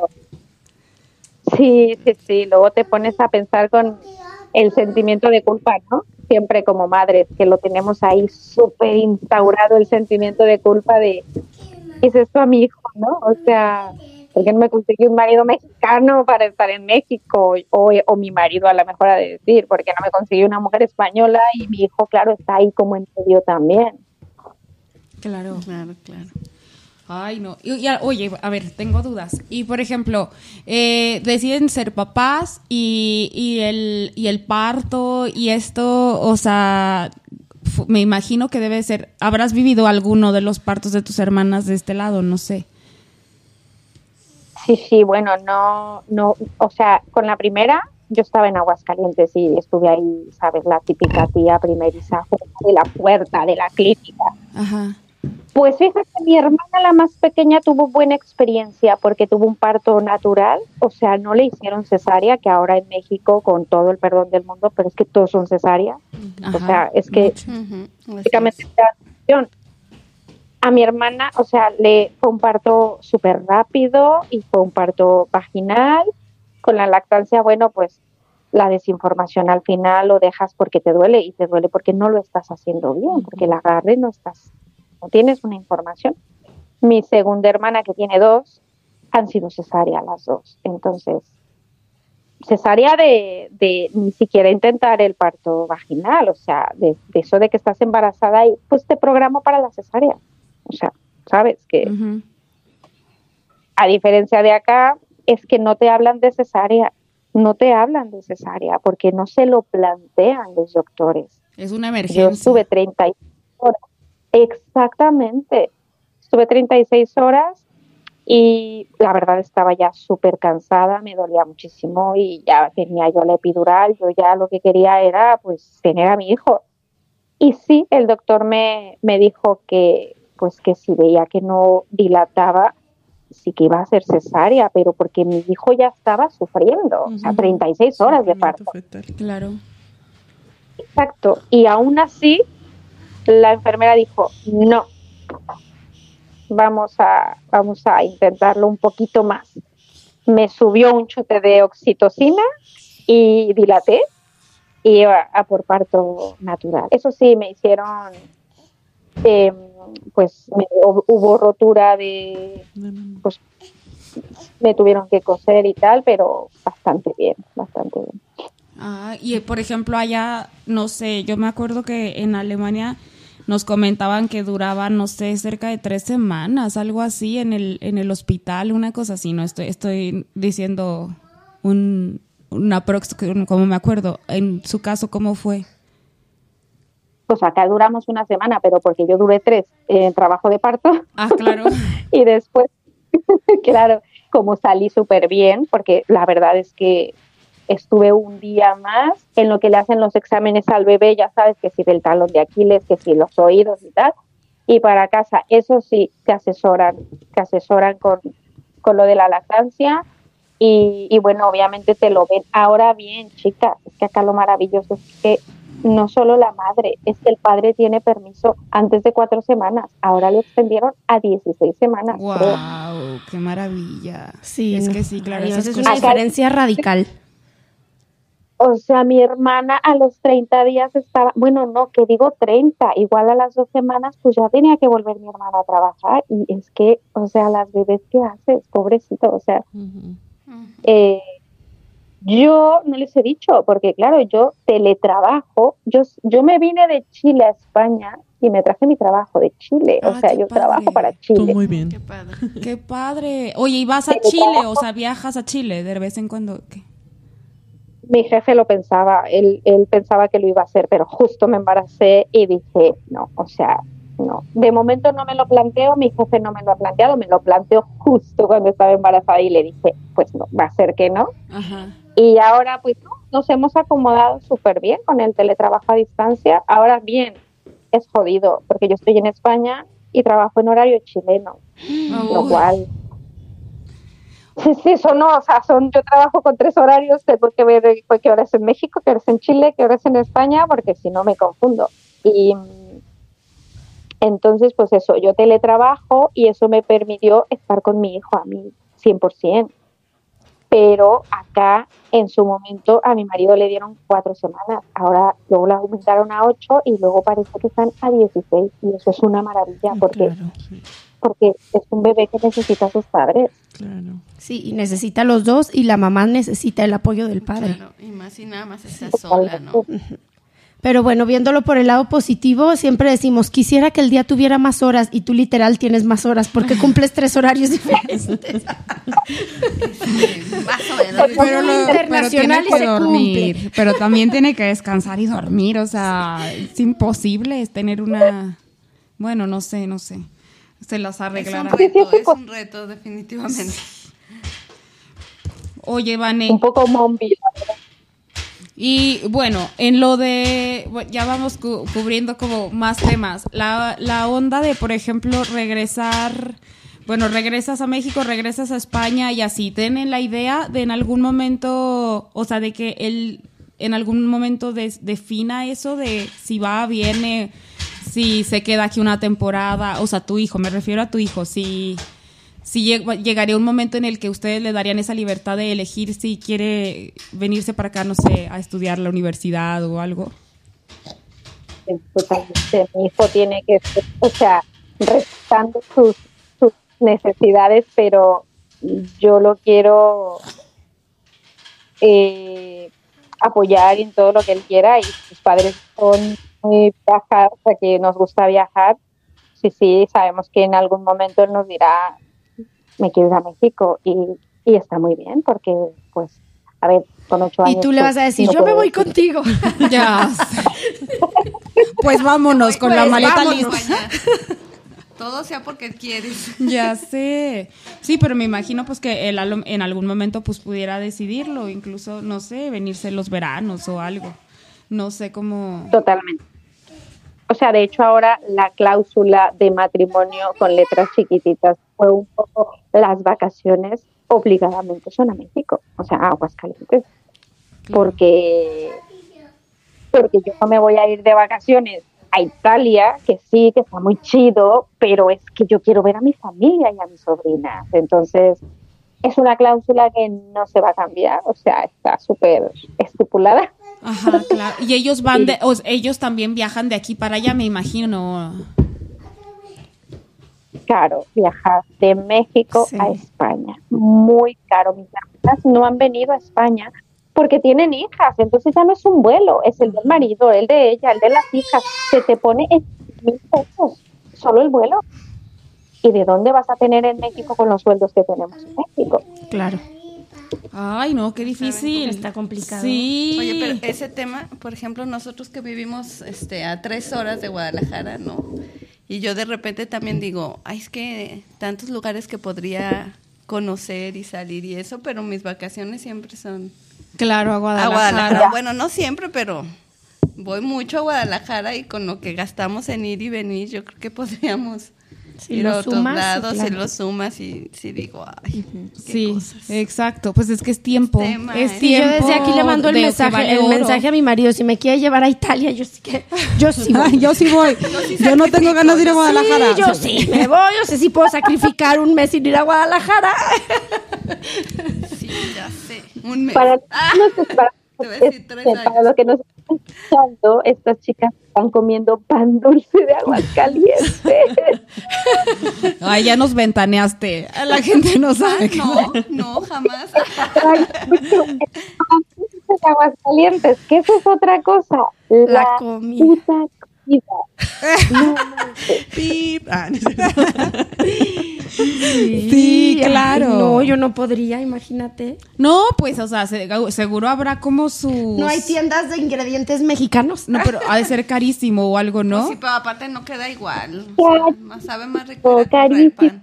Sí, sí, sí. Luego te pones a pensar con el sentimiento de culpa, ¿no? Siempre como madres, que lo tenemos ahí súper instaurado el sentimiento de culpa de, ¿qué es esto a mi hijo, no? O sea, ¿por qué no me conseguí un marido mexicano para estar en México? O, o mi marido a la mejor a decir, ¿por qué no me conseguí una mujer española? Y mi hijo, claro, está ahí como en medio también. Claro, claro, claro. Ay, no. Y, oye, a ver, tengo dudas. Y por ejemplo, eh, deciden ser papás y, y, el, y el parto y esto, o sea, me imagino que debe ser. Habrás vivido alguno de los partos de tus hermanas de este lado, no sé. Sí, sí, bueno, no, no, o sea, con la primera yo estaba en Aguascalientes y estuve ahí, sabes, la típica tía primeriza de la puerta de la clínica. Ajá. Pues fíjate, mi hermana la más pequeña tuvo buena experiencia porque tuvo un parto natural, o sea, no le hicieron cesárea, que ahora en México, con todo el perdón del mundo, pero es que todos son cesárea. O sea, es que básicamente a mi hermana, o sea, le fue un parto súper rápido y fue un parto vaginal. Con la lactancia, bueno, pues la desinformación al final lo dejas porque te duele y te duele porque no lo estás haciendo bien, porque el agarre no estás, no tienes una información. Mi segunda hermana, que tiene dos, han sido cesárea las dos. Entonces, cesárea de, de ni siquiera intentar el parto vaginal, o sea, de, eso de que estás embarazada y pues te programo para la cesárea. O sea, sabes que a diferencia de acá, es que no te hablan de cesárea, no te hablan de cesárea porque no se lo plantean los doctores. Es una emergencia. Yo estuve 36 horas, exactamente, estuve 36 horas y la verdad estaba ya súper cansada, me dolía muchísimo y ya tenía yo la epidural, yo ya lo que quería era pues tener a mi hijo. Y sí, el doctor me, me dijo que, pues que si veía que no dilataba, sí que iba a ser cesárea, pero porque mi hijo ya estaba sufriendo, o sea, 36 horas de parto. Claro. Exacto. Y aún así, la enfermera dijo, no, vamos a, vamos a intentarlo un poquito más. Me subió un chute de oxitocina y dilaté y iba a por parto natural. Eso sí, me hicieron eh, pues hubo rotura de pues, me tuvieron que coser y tal, pero bastante bien, bastante bien. Ah, y por ejemplo allá, no sé, yo me acuerdo que en Alemania nos comentaban que duraban, no sé, cerca de tres semanas, algo así, en el, en el hospital, una cosa así, no estoy, estoy diciendo un, una como me acuerdo. En su caso, ¿cómo fue? Pues acá duramos una semana, pero porque yo duré tres en trabajo de parto. Ah, claro. y después, claro, como salí súper bien, porque la verdad es que estuve un día más en lo que le hacen los exámenes al bebé, ya sabes que si del talón de Aquiles, que si los oídos y tal, y para casa, eso sí, te asesoran, te asesoran con, con lo de la lactancia y, y, bueno, obviamente te lo ven. Ahora bien, chicas, es que acá lo maravilloso es que no solo la madre, es que el padre tiene permiso antes de cuatro semanas, ahora lo extendieron a 16 semanas. ¡Wow! ¡Qué maravilla! Sí, es que sí, claro, eso es una diferencia radical. O sea, mi hermana a los 30 días estaba, bueno, no, que digo 30, igual a las dos semanas, pues ya tenía que volver mi hermana a trabajar. Y es que, o sea, las bebés que haces, pobrecito, o sea, eh, yo no les he dicho, porque claro, yo teletrabajo, yo, yo me vine de Chile a España y me traje mi trabajo de Chile, o ah, sea, yo trabajo para Chile. muy bien. Qué padre. Qué padre. Oye, ¿y vas a Chile? O sea, viajas a Chile de vez en cuando. ¿Qué? Mi jefe lo pensaba, él, él pensaba que lo iba a hacer, pero justo me embaracé y dije, no, o sea, no. De momento no me lo planteo, mi jefe no me lo ha planteado, me lo planteó justo cuando estaba embarazada y le dije, pues no, va a ser que no. Y ahora pues no, nos hemos acomodado súper bien con el teletrabajo a distancia. Ahora bien, es jodido, porque yo estoy en España y trabajo en horario chileno, lo cual Sí, sí, son, no, o sea, son, yo trabajo con tres horarios, tengo que ver qué hora es en México, qué hora es en Chile, qué hora es en España, porque si no me confundo. Y entonces, pues eso, yo teletrabajo y eso me permitió estar con mi hijo a mí 100%. Pero acá, en su momento, a mi marido le dieron cuatro semanas. Ahora luego la aumentaron a ocho y luego parece que están a 16. Y eso es una maravilla porque porque es un bebé que necesita a sus padres. Claro. Sí, y necesita los dos y la mamá necesita el apoyo del padre. Claro, y más y nada más está sola, ¿no? Pero bueno, viéndolo por el lado positivo, siempre decimos, quisiera que el día tuviera más horas y tú literal tienes más horas porque cumples tres horarios diferentes. Pero, lo, pero tiene que dormir, pero también tiene que descansar y dormir, o sea, es imposible tener una, bueno, no sé, no sé se las arreglará. Es un reto, definitivamente. Oye, Vane. Un poco mombi. Y bueno, en lo de, ya vamos cubriendo como más temas. La, la onda de, por ejemplo, regresar, bueno, regresas a México, regresas a España y así. ¿Tienen la idea de en algún momento, o sea, de que él en algún momento defina eso de si va, viene si se queda aquí una temporada, o sea, tu hijo, me refiero a tu hijo, si, si llegaría un momento en el que ustedes le darían esa libertad de elegir si quiere venirse para acá, no sé, a estudiar la universidad o algo. Totalmente. Mi hijo tiene que, o sea, respetando sus, sus necesidades, pero yo lo quiero eh, apoyar en todo lo que él quiera y sus padres son viajar, o sea, que nos gusta viajar, sí, sí, sabemos que en algún momento él nos dirá, me quiero ir a México y, y está muy bien porque, pues, a ver, con ocho años. Y tú le vas a pues, decir, yo me voy contigo. ya. pues vámonos con la pues, maleta lista. Todo sea porque quieres. Ya sé. Sí, pero me imagino pues que él en algún momento pues pudiera decidirlo, incluso, no sé, venirse los veranos o algo. No sé cómo. Totalmente. O sea, de hecho ahora la cláusula de matrimonio con letras chiquititas fue un poco las vacaciones obligadamente son a México, o sea, a Aguascalientes. Porque, porque yo no me voy a ir de vacaciones a Italia, que sí, que está muy chido, pero es que yo quiero ver a mi familia y a mis sobrinas. Entonces, es una cláusula que no se va a cambiar, o sea, está súper estipulada. Ajá, claro. Y ellos van de, ellos también viajan de aquí para allá, me imagino. caro viajar de México a España. Muy caro. Mis hermanas no han venido a España porque tienen hijas, entonces ya no es un vuelo, es el del marido, el de ella, el de las hijas. Se te pone en mil pesos solo el vuelo. ¿Y de dónde vas a tener en México con los sueldos que tenemos en México? Claro. Ay, no, qué difícil. Está complicado. Sí. Oye, pero ese tema, por ejemplo, nosotros que vivimos este, a tres horas de Guadalajara, ¿no? Y yo de repente también digo, ay, es que tantos lugares que podría conocer y salir y eso, pero mis vacaciones siempre son... Claro, a Guadalajara. A Guadalajara. Bueno, no siempre, pero voy mucho a Guadalajara y con lo que gastamos en ir y venir, yo creo que podríamos si lo sumas, si lo sumas y si digo, ay, sí, exacto. Pues es que es tiempo. Es, tiempo. yo desde aquí le mando el mensaje, el mensaje a mi marido. Si me quiere llevar a Italia, yo sí que, yo sí voy. yo sí voy. Yo, no tengo ganas de ir a Guadalajara. Sí, yo sí me voy. Yo sé si puedo sacrificar un mes sin ir a Guadalajara. sí, ya sé. Un mes. Para, ah, para, para lo que nos están escuchando, estas chicas están comiendo pan dulce de aguas calientes. Ay, ya nos ventaneaste. La gente no sabe. No, no, jamás. de aguas calientes, que eso es otra cosa. La, comida. Ah, sí, claro. no, yo no podría, imagínate. No, pues, o sea, seguro habrá como sus... No hay tiendas de ingredientes mexicanos. No, pero ha de ser carísimo o algo, ¿no? Pues sí, pero aparte no queda igual. sabe más rico. carísimo.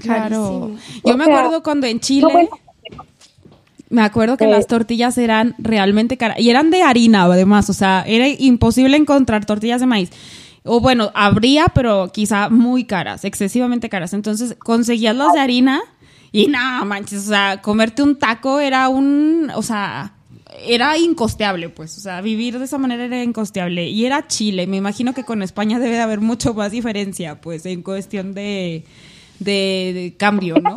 Claro. Yo me acuerdo cuando en Chile... Me acuerdo que las tortillas eran realmente caras. Y eran de harina, además. O sea, era imposible encontrar tortillas de maíz. O bueno, habría, pero quizá muy caras, excesivamente caras. Entonces conseguías las de harina y nada, manches. O sea, comerte un taco era un. O sea, era incosteable, pues. O sea, vivir de esa manera era incosteable. Y era Chile. Me imagino que con España debe de haber mucho más diferencia, pues, en cuestión de, de cambio, ¿no?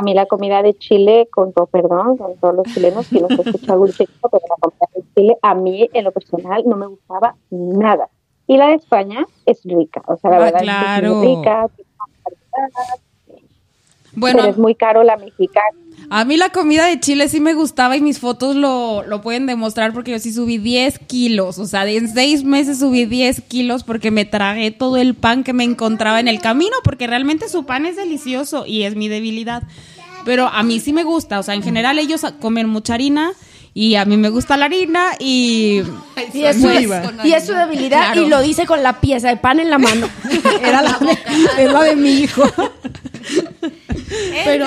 A mí la comida de Chile, con todo perdón, con todos los chilenos que nos escuchan algún pero la comida de Chile a mí en lo personal no me gustaba nada. Y la de España es rica, o sea, la ah, verdad es que es muy rica, bueno, pero es muy caro la mexicana. A mí la comida de Chile sí me gustaba y mis fotos lo, lo pueden demostrar porque yo sí subí 10 kilos. O sea, en seis meses subí 10 kilos porque me tragué todo el pan que me encontraba en el camino porque realmente su pan es delicioso y es mi debilidad. Pero a mí sí me gusta. O sea, en general ellos comen mucha harina y a mí me gusta la harina y, y, es, su, y es su debilidad y lo dice con la pieza de pan en la mano. Era la, es la de mi hijo. pero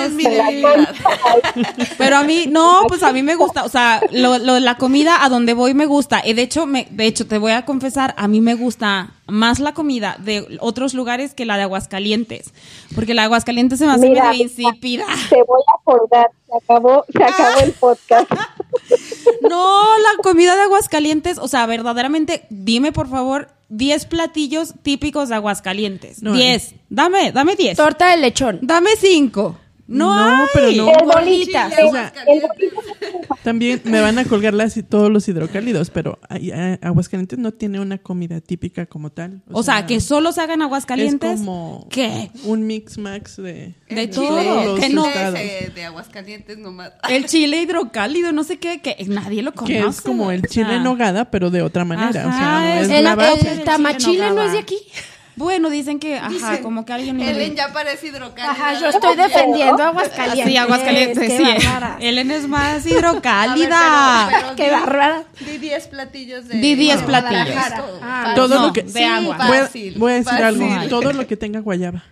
pero a mí no pues a mí me gusta o sea lo, lo, la comida a donde voy me gusta. Y de hecho me de hecho te voy a confesar a mí me gusta más la comida de otros lugares que la de Aguascalientes porque la de Aguascalientes se me hace medio insípida. te voy a acordar se acabó se acabó el podcast no la comida de Aguascalientes o sea verdaderamente dime por favor 10 platillos típicos de Aguascalientes. 10. Eh. Dame, dame 10. Torta de lechón. Dame 5. No, no pero no. El bolita. también me van a colgar las, todos los hidrocálidos, pero eh, Aguascalientes no tiene una comida típica como tal. O, sea, que solo se hagan Aguascalientes. Es como ¿Qué? un mix max de, de todo. Que no. De, Aguascalientes nomás. El chile hidrocálido, no sé qué, que nadie lo conoce. Que es como el chile en nogada, pero de otra manera. o sea, es el, el tamachile no es de aquí. Bueno, dicen que, ajá, como que alguien... Ellen ya parece hidrocálida. Ajá, yo estoy defendiendo Aguascalientes. Sí, Aguascalientes, sí. Ellen es más hidrocálida. Qué bárbara. Di 10 platillos de... Di 10 platillos. Ah, todo lo que... De agua. Voy, a decir algo. Todo lo que tenga guayaba.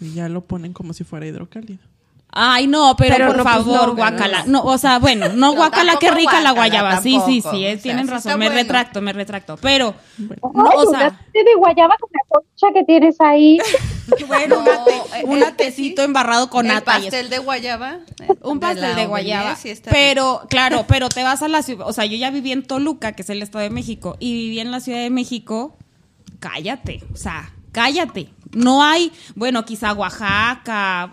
Y ya lo ponen como si fuera hidrocálido. Ay, no, pero, por pues favor, guacala. No, o sea, bueno, no, guacala, qué rica la guayaba. Sí, sí, sí, eh, tienen razón. Me retracto, me retracto. Pero, no, o sea. de guayaba con la concha que tienes ahí. bueno, un tecito embarrado con nata. Un pastel de guayaba. Un pastel de, guayaba. pero, claro, pero te vas a la ciudad. O sea, yo ya viví en Toluca, que es el Estado de México, y viví en la Ciudad de México. Cállate, o sea, cállate. No hay, bueno, quizá Oaxaca,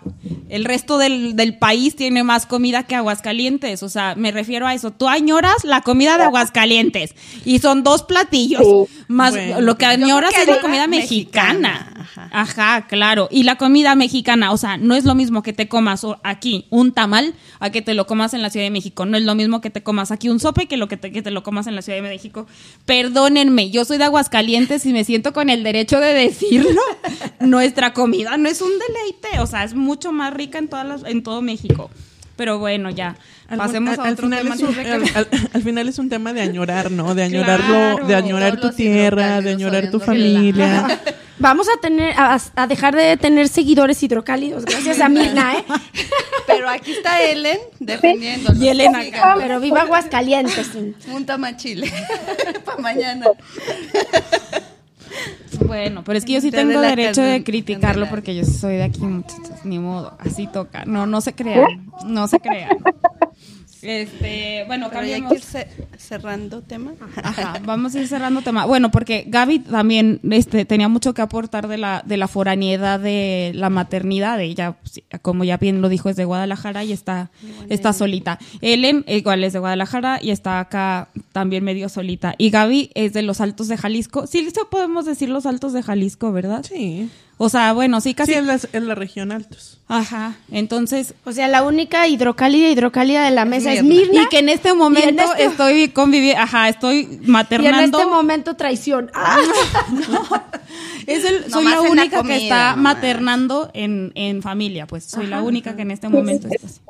el resto del, del, país tiene más comida que Aguascalientes. O sea, me refiero a eso. Tú añoras la comida de Aguascalientes y son dos platillos. Más lo que añoras es la comida mexicana. Ajá. claro. Y la comida mexicana, o sea, no es lo mismo que te comas aquí un tamal a que te lo comas en la Ciudad de México. No es lo mismo que te comas aquí un sope que lo que te, que te lo comas en la Ciudad de México. Perdónenme, yo soy de Aguascalientes y me siento con el derecho de decirlo. Nuestra comida no es un deleite, o sea, es mucho más rica en todas las, en todo México. Pero bueno, ya. Pasemos a otro tema. al, final es un tema de añorar, ¿no? De añorarlo, de añorar tu tierra, de añorar tu familia. Vamos a tener a, dejar de tener seguidores hidrocálidos gracias a Mirna, ¿eh? Pero aquí está Ellen defendiendo. Y Ellen acá. Pero viva Aguascalientes. Un tamachile para mañana. Bueno, pero es que yo sí tengo derecho de criticarlo porque yo soy de aquí, muchachos, ni modo, así toca. No, no se crean, no se crean. Este, bueno, cambiamos. cerrando tema. Ajá, vamos a ir cerrando tema. Bueno, porque Gaby también este, tenía mucho que aportar de la, de la foraniedad de la maternidad. Ella, pues, como ya bien lo dijo, es de Guadalajara y está, está solita. Ellen, igual es de Guadalajara y está acá también medio solita. Y Gaby es de los Altos de Jalisco. Sí, eso podemos decir los Altos de Jalisco, ¿verdad? Sí. O sea, bueno, sí, casi. Sí, en la, región Altos. Ajá. Entonces. O sea, la única hidrocálida, hidrocálida de la mesa es Mirna. Y que en este momento este estoy conviviendo. Ajá, estoy maternando. Y en este momento traición. Ah. Es el, soy la única que está maternando en, en familia, pues. Soy la única que en este momento está así.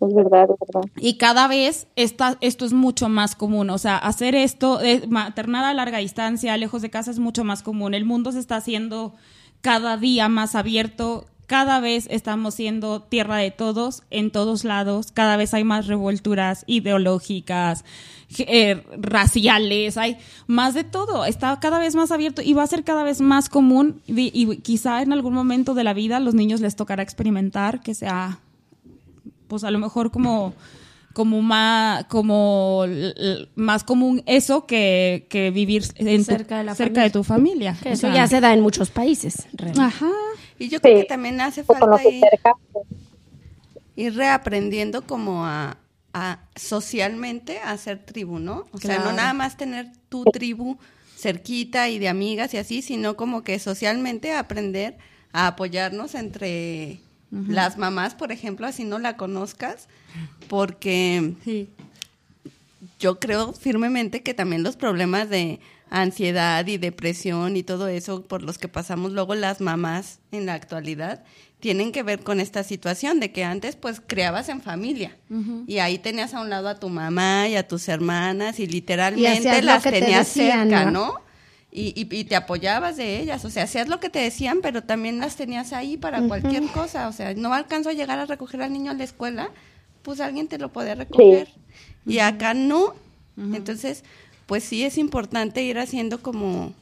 Es verdad, es verdad. Y cada vez esta, esto es mucho más común. O sea, hacer esto, eh, maternar a larga distancia, lejos de casa, es mucho más común. El mundo se está haciendo cada día más abierto. Cada vez estamos siendo tierra de todos, en todos lados. Cada vez hay más revolturas ideológicas, eh, raciales, hay más de todo. Está cada vez más abierto y va a ser cada vez más común. Y, y quizá en algún momento de la vida a los niños les tocará experimentar que sea pues a lo mejor como como más como más común eso que, que vivir cerca, de, la cerca de tu familia. eso ya se da en muchos países. Ajá. Y yo creo que también hace falta ir, reaprendiendo como a, a, socialmente a hacer tribu, ¿no? O sea, no nada más tener tu tribu cerquita y de amigas y así, sino como que socialmente aprender a apoyarnos entre las mamás, por ejemplo, así no la conozcas, porque yo creo firmemente que también los problemas de ansiedad y depresión y todo eso por los que pasamos luego las mamás en la actualidad tienen que ver con esta situación de que antes pues creabas en familia. Y ahí tenías a un lado a tu mamá y a tus hermanas y literalmente las tenías cerca, ¿no? y, y, te apoyabas de ellas, o sea, hacías lo que te decían, pero también las tenías ahí para cualquier cosa, o sea, no alcanzo a llegar a recoger al niño a la escuela, pues alguien te lo podía recoger. Y acá no. Entonces, pues sí es importante ir haciendo como,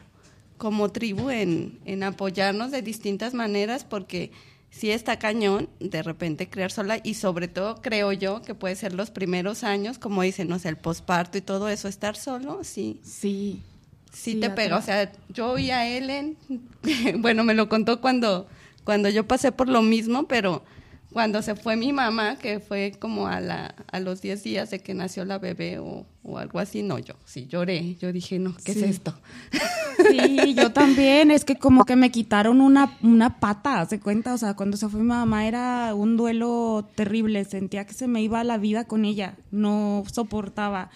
como tribu en, en apoyarnos de distintas maneras, porque sí está cañón de repente crear sola y sobre todo creo yo que puede ser los primeros años, como dicen, no sé, el posparto y todo eso, estar solo, sí. Sí sí, te pega. O sea, yo oí a Ellen, bueno, me lo contó cuando, cuando yo pasé por lo mismo, pero cuando se fue mi mamá, que fue como a, la, a los 10 días de que nació la bebé o, o algo así, no, yo sí lloré. Yo dije, no, ¿qué es esto? Sí, yo también. Es que como que me quitaron una, una pata, ¿se cuenta? O sea, cuando se fue mi mamá era un duelo terrible. Sentía que se me iba la vida con ella. No soportaba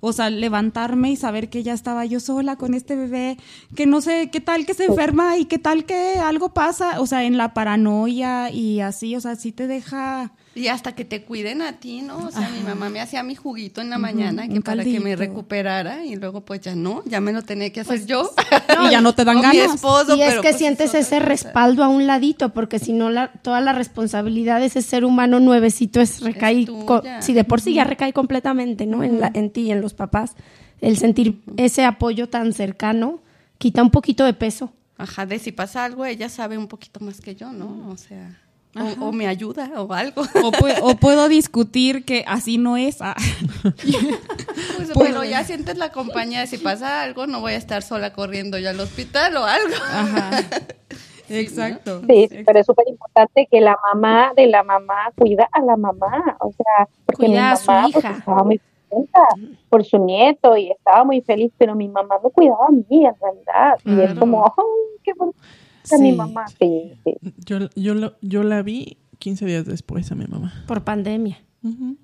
o sea, levantarme y saber que ya estaba yo sola con este bebé, que no sé qué tal que se enferma y qué tal que algo pasa, o sea, en la paranoia y así, o sea, sí te deja y hasta que te cuiden a ti, ¿no? O sea, mi mamá me hacía mi juguito en la mañana que para que me recuperara y luego pues ya no, ya me lo tenía que hacer pues, yo. y ya no te dan ganas. Mi esposo, y es que pues, sientes ese respaldo a un ladito, porque si no la, toda la responsabilidad de ese ser humano nuevecito es recae, si de por sí ya recae completamente, ¿no? En, la, en ti y en los papás. El sentir ese apoyo tan cercano quita un poquito de peso. Ajá, de si pasa algo, ella sabe un poquito más que yo, ¿no? O sea... O, me ayuda o algo. O, puedo discutir que así no es. Ah. Pues, pero ya sientes la compañía. Si pasa algo, no voy a estar sola corriendo ya al hospital o algo. Ajá. Exacto. Sí, pero es súper importante que la mamá de la mamá cuida a la mamá. O sea, porque cuida a su pues, hija. estaba muy contenta por su nieto y estaba muy feliz, pero mi mamá me cuidaba a mí en realidad. Y es como, qué a mi mamá, sí, Yo, yo, yo la vi 15 días después a mi mamá. Por pandemia.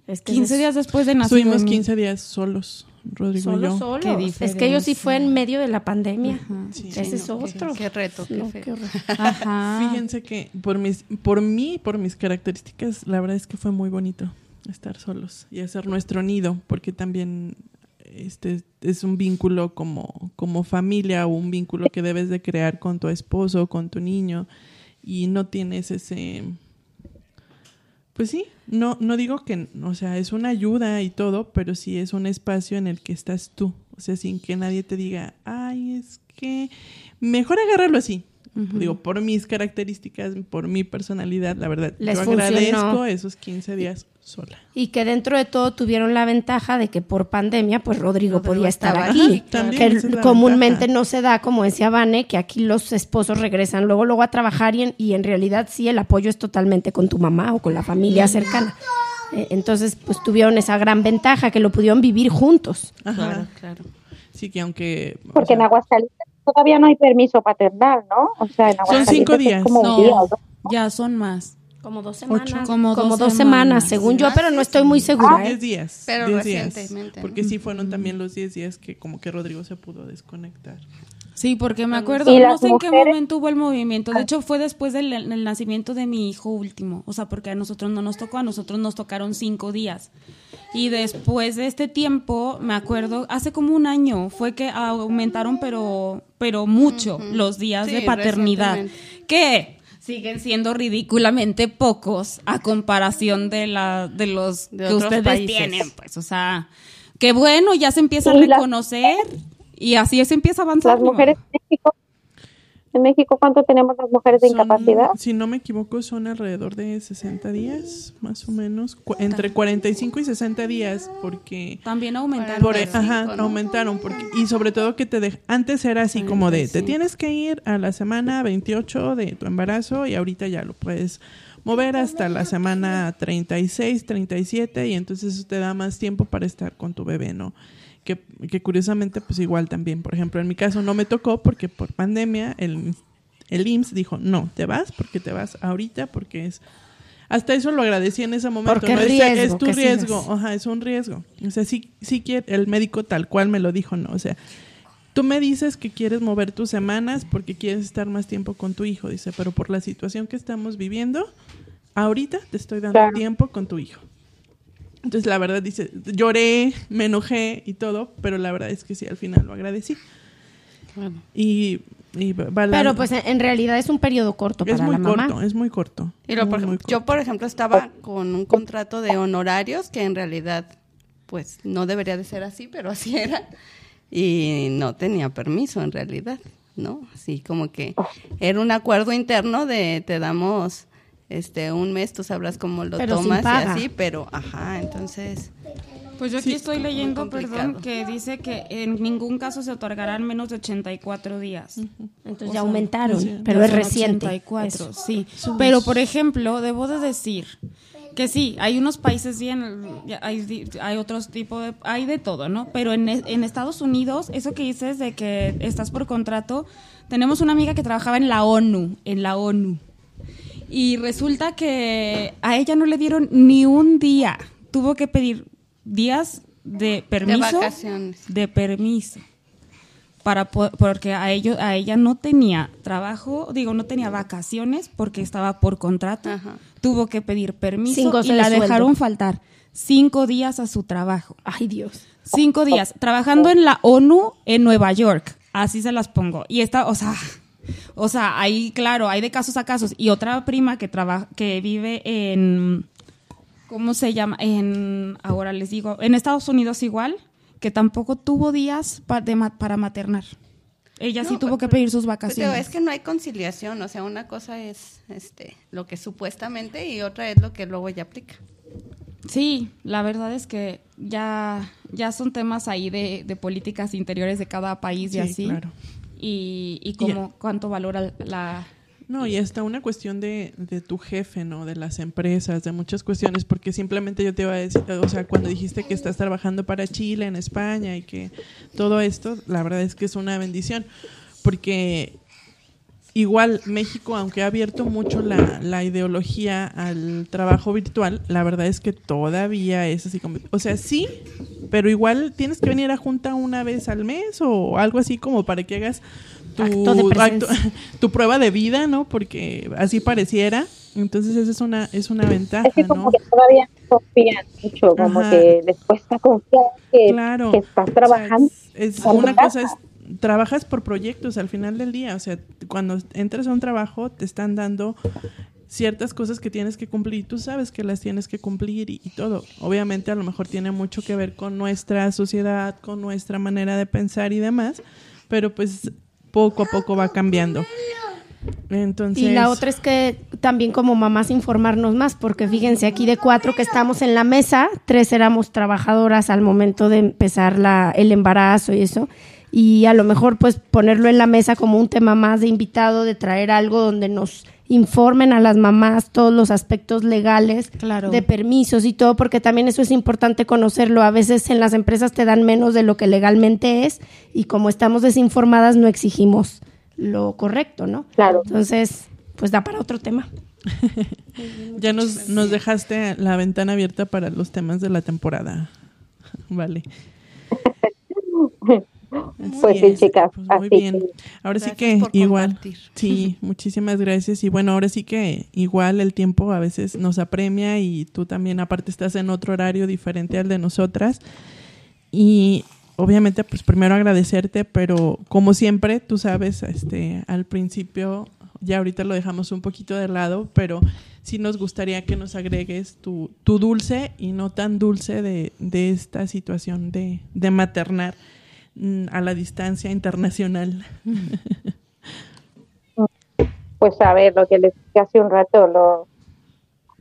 es 15 días después de nacer. Estuvimos 15 días solos, Rodrigo y yo. Solos. Es que ellos sí fue en medio de la pandemia. Ese es otro. Qué, reto, qué, feo. Fíjense que por mis, por mí, por mis características, la verdad es que fue muy bonito estar solos y hacer nuestro nido, porque también este es un vínculo como, como familia o un vínculo que debes de crear con tu esposo, con tu niño, y no tienes ese pues sí, no, no digo que, o sea, es una ayuda y todo, pero sí es un espacio en el que estás tú. O sea, sin que nadie te diga, ay, es que mejor agárralo así. Digo, por mis características, por mi personalidad, la verdad, Les yo agradezco esos 15 días sola. Y que dentro de todo tuvieron la ventaja de que por pandemia, pues Rodrigo, podía estar aquí. que comúnmente no se da, como decía Vane, que aquí los esposos regresan luego, luego a trabajar y en, y en realidad sí el apoyo es totalmente con tu mamá o con la familia cercana. Eh, entonces, pues tuvieron esa gran ventaja que lo pudieron vivir juntos. Claro, claro. Sí, que aunque... Porque en Aguascalientes todavía no hay permiso paternal, ¿no? O sea, en son cinco días. no, ya son más. Como dos semanas. Como, dos, semanas, según yo, pero no estoy muy segura. Ah, diez días. Pero recientemente. porque sí fueron también los diez días que como que Rodrigo se pudo desconectar. Sí, porque me acuerdo, no sé en qué momento hubo el movimiento. De hecho, fue después del, del, nacimiento de mi hijo último. O sea, porque a nosotros no nos tocó, a nosotros nos tocaron cinco días. Y después de este tiempo, me acuerdo, hace como un año fue que aumentaron, pero, pero mucho, los días de paternidad. Que siguen siendo ridículamente pocos a comparación de la de los que ustedes tienen, pues, o sea, que bueno, ya se empieza a reconocer y así se empieza a avanzar. Las mujeres en México en México, ¿cuánto tenemos las mujeres de incapacidad? Si no me equivoco, son alrededor de 60 días, más o menos, entre 45 y 60 días, porque... También aumentaron. E, ajá, aumentaron, porque, y sobre todo que te antes era así como de, te tienes que ir a la semana 28 de tu embarazo y ahorita ya lo puedes mover hasta la semana 36, 37 y entonces eso te da más tiempo para estar con tu bebé, ¿no? Que, que, curiosamente pues igual también, por ejemplo, en mi caso no me tocó porque por pandemia el, el IMSS dijo, no, te vas porque te vas ahorita porque es... Hasta eso lo agradecí en ese momento. Porque es, tu riesgo, Ajá, es un riesgo. O sea, sí, sí quiere, el médico tal cual me lo dijo, no, o sea, tú me dices que quieres mover tus semanas porque quieres estar más tiempo con tu hijo, dice, pero por la situación que estamos viviendo, ahorita te estoy dando tiempo con tu hijo. Entonces, la verdad, dice, lloré, me enojé y todo, pero la verdad es que sí, al final lo agradecí. Y, Pero pues en realidad es un periodo corto es para muy la corto, Es muy corto, Yo, por ejemplo, estaba con un contrato de honorarios que en realidad, pues no debería de ser así, pero así era. Y no tenía permiso en realidad, ¿no? Así como que era un acuerdo interno de te damos este un mes, tú sabrás cómo lo tomas y así, pero ajá, entonces... Pues yo aquí estoy leyendo, perdón, que dice que en ningún caso se otorgarán menos de 84 días. Entonces ya aumentaron, pero es reciente. 84, sí. Pero por ejemplo, debo de decir que sí, hay unos países bien, hay, hay otros tipos de, hay de todo, ¿no? Pero en, en Estados Unidos, eso que dices de que estás por contrato, tenemos una amiga que trabajaba en la ONU, en la ONU. Y resulta que a ella no le dieron ni un día. Tuvo que pedir días de permiso. De vacaciones. De permiso. Para, porque a, ellos, a ella no tenía trabajo, digo, no tenía vacaciones porque estaba por contrato. Tuvo que pedir permiso y la dejaron faltar cinco días a su trabajo. Ay, Dios. Cinco días. Trabajando en la ONU en Nueva York. Así se las pongo. Y esta, o sea, o sea, ahí, claro, hay de casos a casos. Y otra prima que trabaja, que vive en, ¿cómo se llama? En, ahora les digo, en Estados Unidos igual, que tampoco tuvo días para maternar. Ella sí tuvo que pedir sus pues, vacaciones. es que no hay conciliación, o sea, una cosa es este lo que supuestamente y otra es lo que luego ya aplica. Sí, la verdad es que ya, ya son temas ahí de, de políticas interiores de cada país y así. Claro y, y cómo, cuánto valora la... No, y hasta una cuestión de, de, tu jefe, ¿no? De las empresas, de muchas cuestiones, porque simplemente yo te iba a decir, o sea, cuando dijiste que estás trabajando para Chile, en España, y que todo esto, la verdad es que es una bendición, porque igual México, aunque ha abierto mucho la, la, ideología al trabajo virtual, la verdad es que todavía es así como, o sea, sí, pero igual tienes que venir a junta una vez al mes o algo así como para que hagas tu, tu prueba de vida, ¿no? Porque así pareciera. Entonces esa es una es una ventaja, es que como que todavía confían mucho, como que les cuesta confiar que, que estás trabajando. es, una cosa es trabajas por proyectos al final del día, o sea, cuando entras a un trabajo te están dando ciertas cosas que tienes que cumplir y tú sabes que las tienes que cumplir y, todo. Obviamente a lo mejor tiene mucho que ver con nuestra sociedad, con nuestra manera de pensar y demás, pero pues poco a poco va cambiando. Entonces... Y la otra es que también como mamás informarnos más, porque fíjense, aquí de cuatro que estamos en la mesa, tres éramos trabajadoras al momento de empezar la, el embarazo y eso, y a lo mejor pues ponerlo en la mesa como un tema más de invitado, de traer algo donde nos informen a las mamás todos los aspectos legales de permisos y todo, porque también eso es importante conocerlo. A veces en las empresas te dan menos de lo que legalmente es y como estamos desinformadas no exigimos lo correcto, ¿no? Claro. Entonces, pues da para otro tema. ya nos, nos dejaste la ventana abierta para los temas de la temporada. Vale. pues sí, chicas. Pues muy bien. Ahora sí que igual. Sí, muchísimas gracias. Y bueno, ahora sí que igual el tiempo a veces nos apremia y tú también aparte estás en otro horario diferente al de nosotras. Y obviamente, pues primero agradecerte, pero como siempre, tú sabes, este, al principio, ya ahorita lo dejamos un poquito de lado, pero sí nos gustaría que nos agregues tu, tu dulce y no tan dulce de, de esta situación de, de maternar a la distancia internacional? Pues a ver, lo que les dije hace un rato, lo,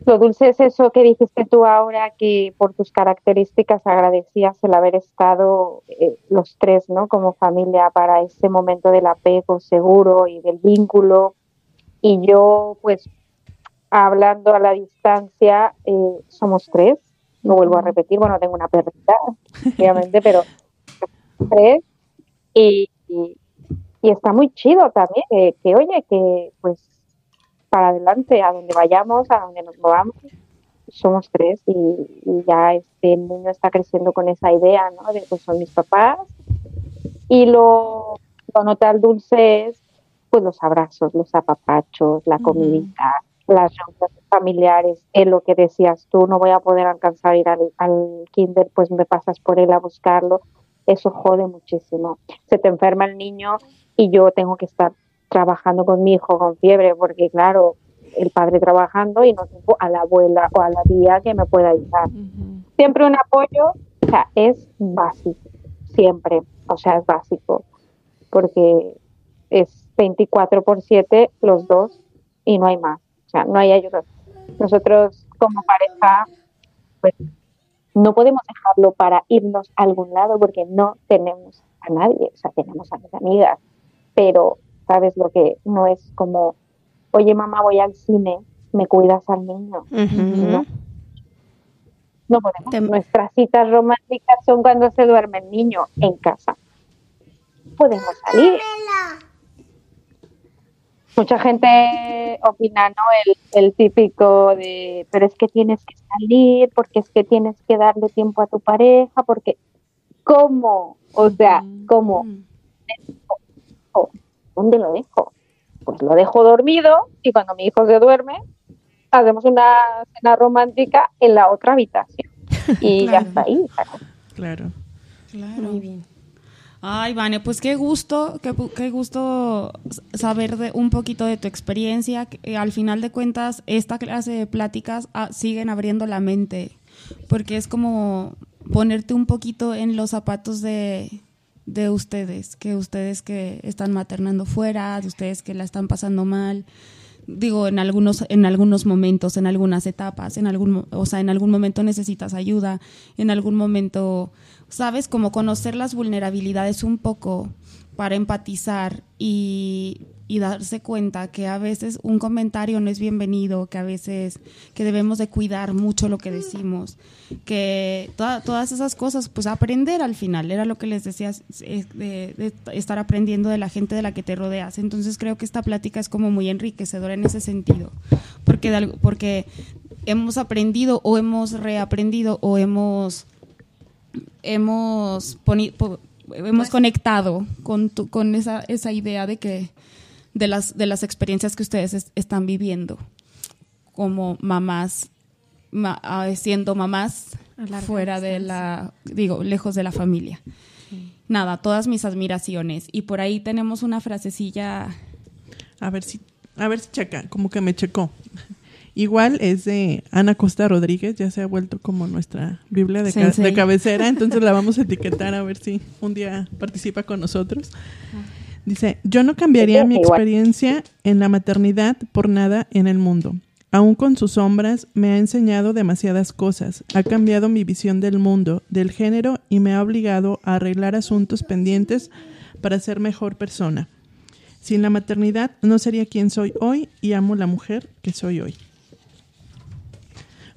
lo dulce es eso que dijiste tú ahora, que por tus características agradecías el haber estado eh, los tres, ¿no? Como familia para ese momento del apego seguro y del vínculo. Y yo, pues, hablando a la distancia, eh, somos tres. No vuelvo a repetir, bueno, tengo una perrita, obviamente, pero y, y, está muy chido también, que oye, que pues para adelante, a donde vayamos, a donde nos movamos, somos tres y, ya este el niño está creciendo con esa idea, ¿no? De pues son mis papás. Y lo, lo nota dulce es pues los abrazos, los apapachos, la comidita, las reuniones familiares, es lo que decías tú, no voy a poder alcanzar a ir al, al kinder, pues me pasas por él a buscarlo eso jode muchísimo. Se te enferma el niño y yo tengo que estar trabajando con mi hijo con fiebre, porque claro, el padre trabajando y no tengo a la abuela o a la tía que me pueda ayudar. Siempre un apoyo, o sea, es básico, siempre, o sea, es básico, porque es 24 por 7 los dos y no hay más, o sea, no hay ayuda. Nosotros como pareja, pues no podemos dejarlo para irnos a algún lado porque no tenemos a nadie, o sea, tenemos a mis amigas, pero sabes lo que no es como, oye mamá, voy al cine, me cuidas al niño. No. No podemos. Nuestras citas románticas son cuando se duerme el niño en casa. Podemos salir mucha gente opina, ¿no? El, el, típico de, pero es que tienes que salir, porque es que tienes que darle tiempo a tu pareja, porque, ¿cómo? O sea, ¿cómo? ¿Dónde lo dejo? Pues lo dejo dormido y cuando mi hijo se duerme, hacemos una cena romántica en la otra habitación. Y ya está ahí. Claro. Claro. Muy bien. Ay, Vane, pues qué gusto, qué, gusto saber de, un poquito de tu experiencia. Que, al final de cuentas, esta clase de pláticas ah, siguen abriendo la mente, porque es como ponerte un poquito en los zapatos de, de ustedes, que ustedes que están maternando fuera, de ustedes que la están pasando mal digo en algunos en algunos momentos en algunas etapas en algún o sea en algún momento necesitas ayuda en algún momento sabes como conocer las vulnerabilidades un poco para empatizar y, y darse cuenta que a veces un comentario no es bienvenido, que a veces que debemos de cuidar mucho lo que decimos, que todas esas cosas, pues aprender al final, era lo que les decía, de, estar aprendiendo de la gente de la que te rodeas. Entonces creo que esta plática es como muy enriquecedora en ese sentido, porque, porque hemos aprendido o hemos reaprendido o hemos hemos hemos pues conectado con, con esa, esa idea de que de las, de las experiencias que ustedes están viviendo como mamás, ah, siendo mamás fuera de la, digo, lejos de la familia. Nada, todas mis admiraciones. Y por ahí tenemos una frasecilla. A ver si, a ver si checa, como que me checó. Igual es de Ana Costa Rodríguez, ya se ha vuelto como nuestra Biblia de, de cabecera, entonces la vamos a etiquetar a ver si un día participa con nosotros. Dice, yo no cambiaría mi experiencia en la maternidad por nada en el mundo. Aún con sus sombras, me ha enseñado demasiadas cosas, ha cambiado mi visión del mundo, del género y me ha obligado a arreglar asuntos pendientes para ser mejor persona. Sin la maternidad no sería quien soy hoy y amo la mujer que soy hoy.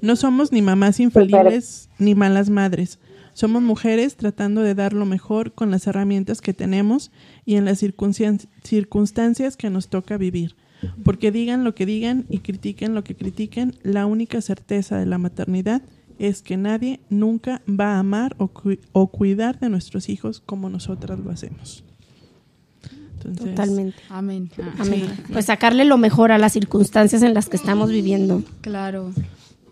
No somos ni mamás infalibles ni malas madres. Somos mujeres tratando de dar lo mejor con las herramientas que tenemos y en las circunstancias que nos toca vivir. Porque digan lo que digan y critiquen lo que critiquen, la única certeza de la maternidad es que nadie nunca va a amar o, cuidar de nuestros hijos como nosotras lo hacemos. Totalmente. Amén. Amén. Pues sacarle lo mejor a las circunstancias en las que estamos viviendo. Claro.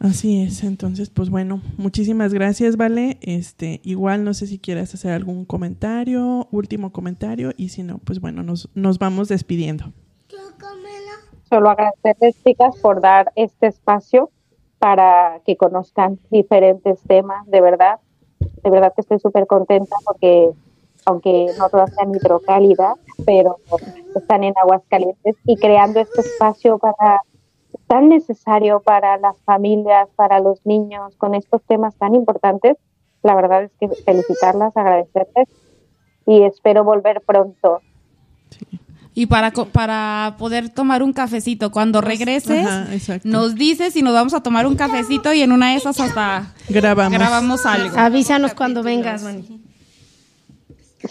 Así es, entonces pues bueno, muchísimas gracias, Vale. Este, igual no sé si quieres hacer algún comentario, último comentario y si no, pues bueno, nos, nos vamos despidiendo. Solo agradecerles, chicas, por dar este espacio para que conozcan diferentes temas, de verdad. De verdad que estoy súper contenta porque aunque no todas sean hidrocálidas, pero están en aguas calientes y creando este espacio para tan necesario para las familias, para los niños, con estos temas tan importantes. La verdad es que felicitarlas, agradecerles y espero volver pronto. Y para, para poder tomar un cafecito, cuando regreses, nos dices y nos vamos a tomar un cafecito y en una de esas hasta grabamos, grabamos algo. Avísanos cuando vengas,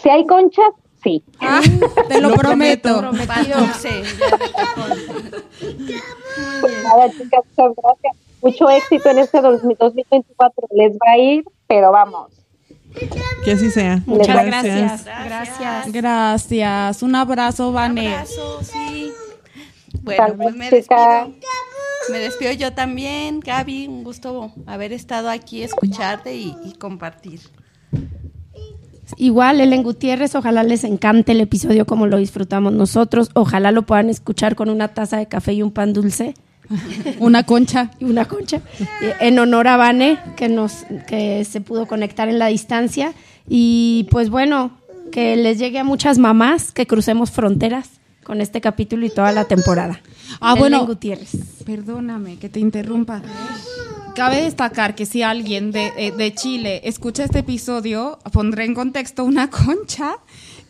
Si hay conchas, sí. Ah, te lo, prometo. Prometido. chicas, muchas gracias. Mucho éxito en este 2024. Les va a ir, pero vamos. Que así sea. Muchas gracias. Gracias. Gracias. Un abrazo, Vane. Un abrazo, sí. Bueno, pues me despido. Me despido yo también, Gaby. Un gusto haber estado aquí, escucharte y, y compartir. Igual, Ellen Gutiérrez, ojalá les encante el episodio como lo disfrutamos nosotros. Ojalá lo puedan escuchar con una taza de café y un pan dulce. una concha. Y una concha. En honor a Vane, que, nos, que se pudo conectar en la distancia. Y pues bueno, que les llegue a muchas mamás, que crucemos fronteras con este capítulo y toda la temporada. Ah, bueno. Gutiérrez. Perdóname que te interrumpa. Cabe destacar que si alguien de, eh, de Chile escucha este episodio, pondré en contexto una concha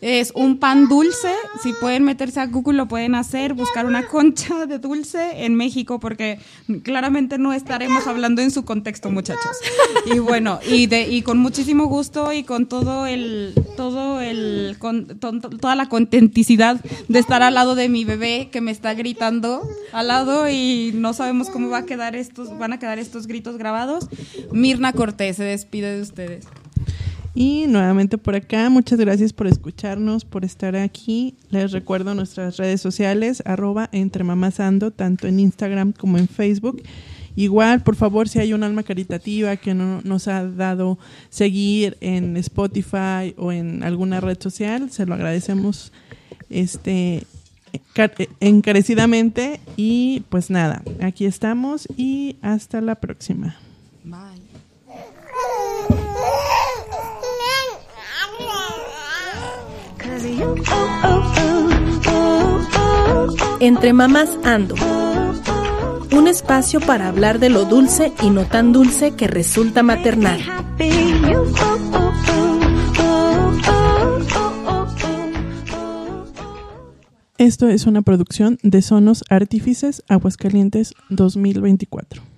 es un pan dulce. Si pueden meterse a Google, lo pueden hacer. Buscar una concha de dulce en México, porque claramente no estaremos hablando en su contexto, muchachos. Y bueno, y, de, y con muchísimo gusto y con todo el, todo el, con, toda la contenticidad de estar al lado de mi bebé que me está gritando al lado y no sabemos cómo va a quedar estos, van a quedar estos gritos grabados. Mirna Cortés se despide de ustedes. Y nuevamente por acá, muchas gracias por escucharnos, por estar aquí. Les recuerdo nuestras redes sociales, arroba entre mamasando, tanto en Instagram como en Facebook. Igual, por favor, si hay un alma caritativa que no nos ha dado seguir en Spotify o en alguna red social, se lo agradecemos este encarecidamente. Y pues nada, aquí estamos y hasta la próxima. Bye. Entre mamás ando. Un espacio para hablar de lo dulce y no tan dulce que resulta maternal. Esto es una producción de Sonos Artífices Aguascalientes 2024.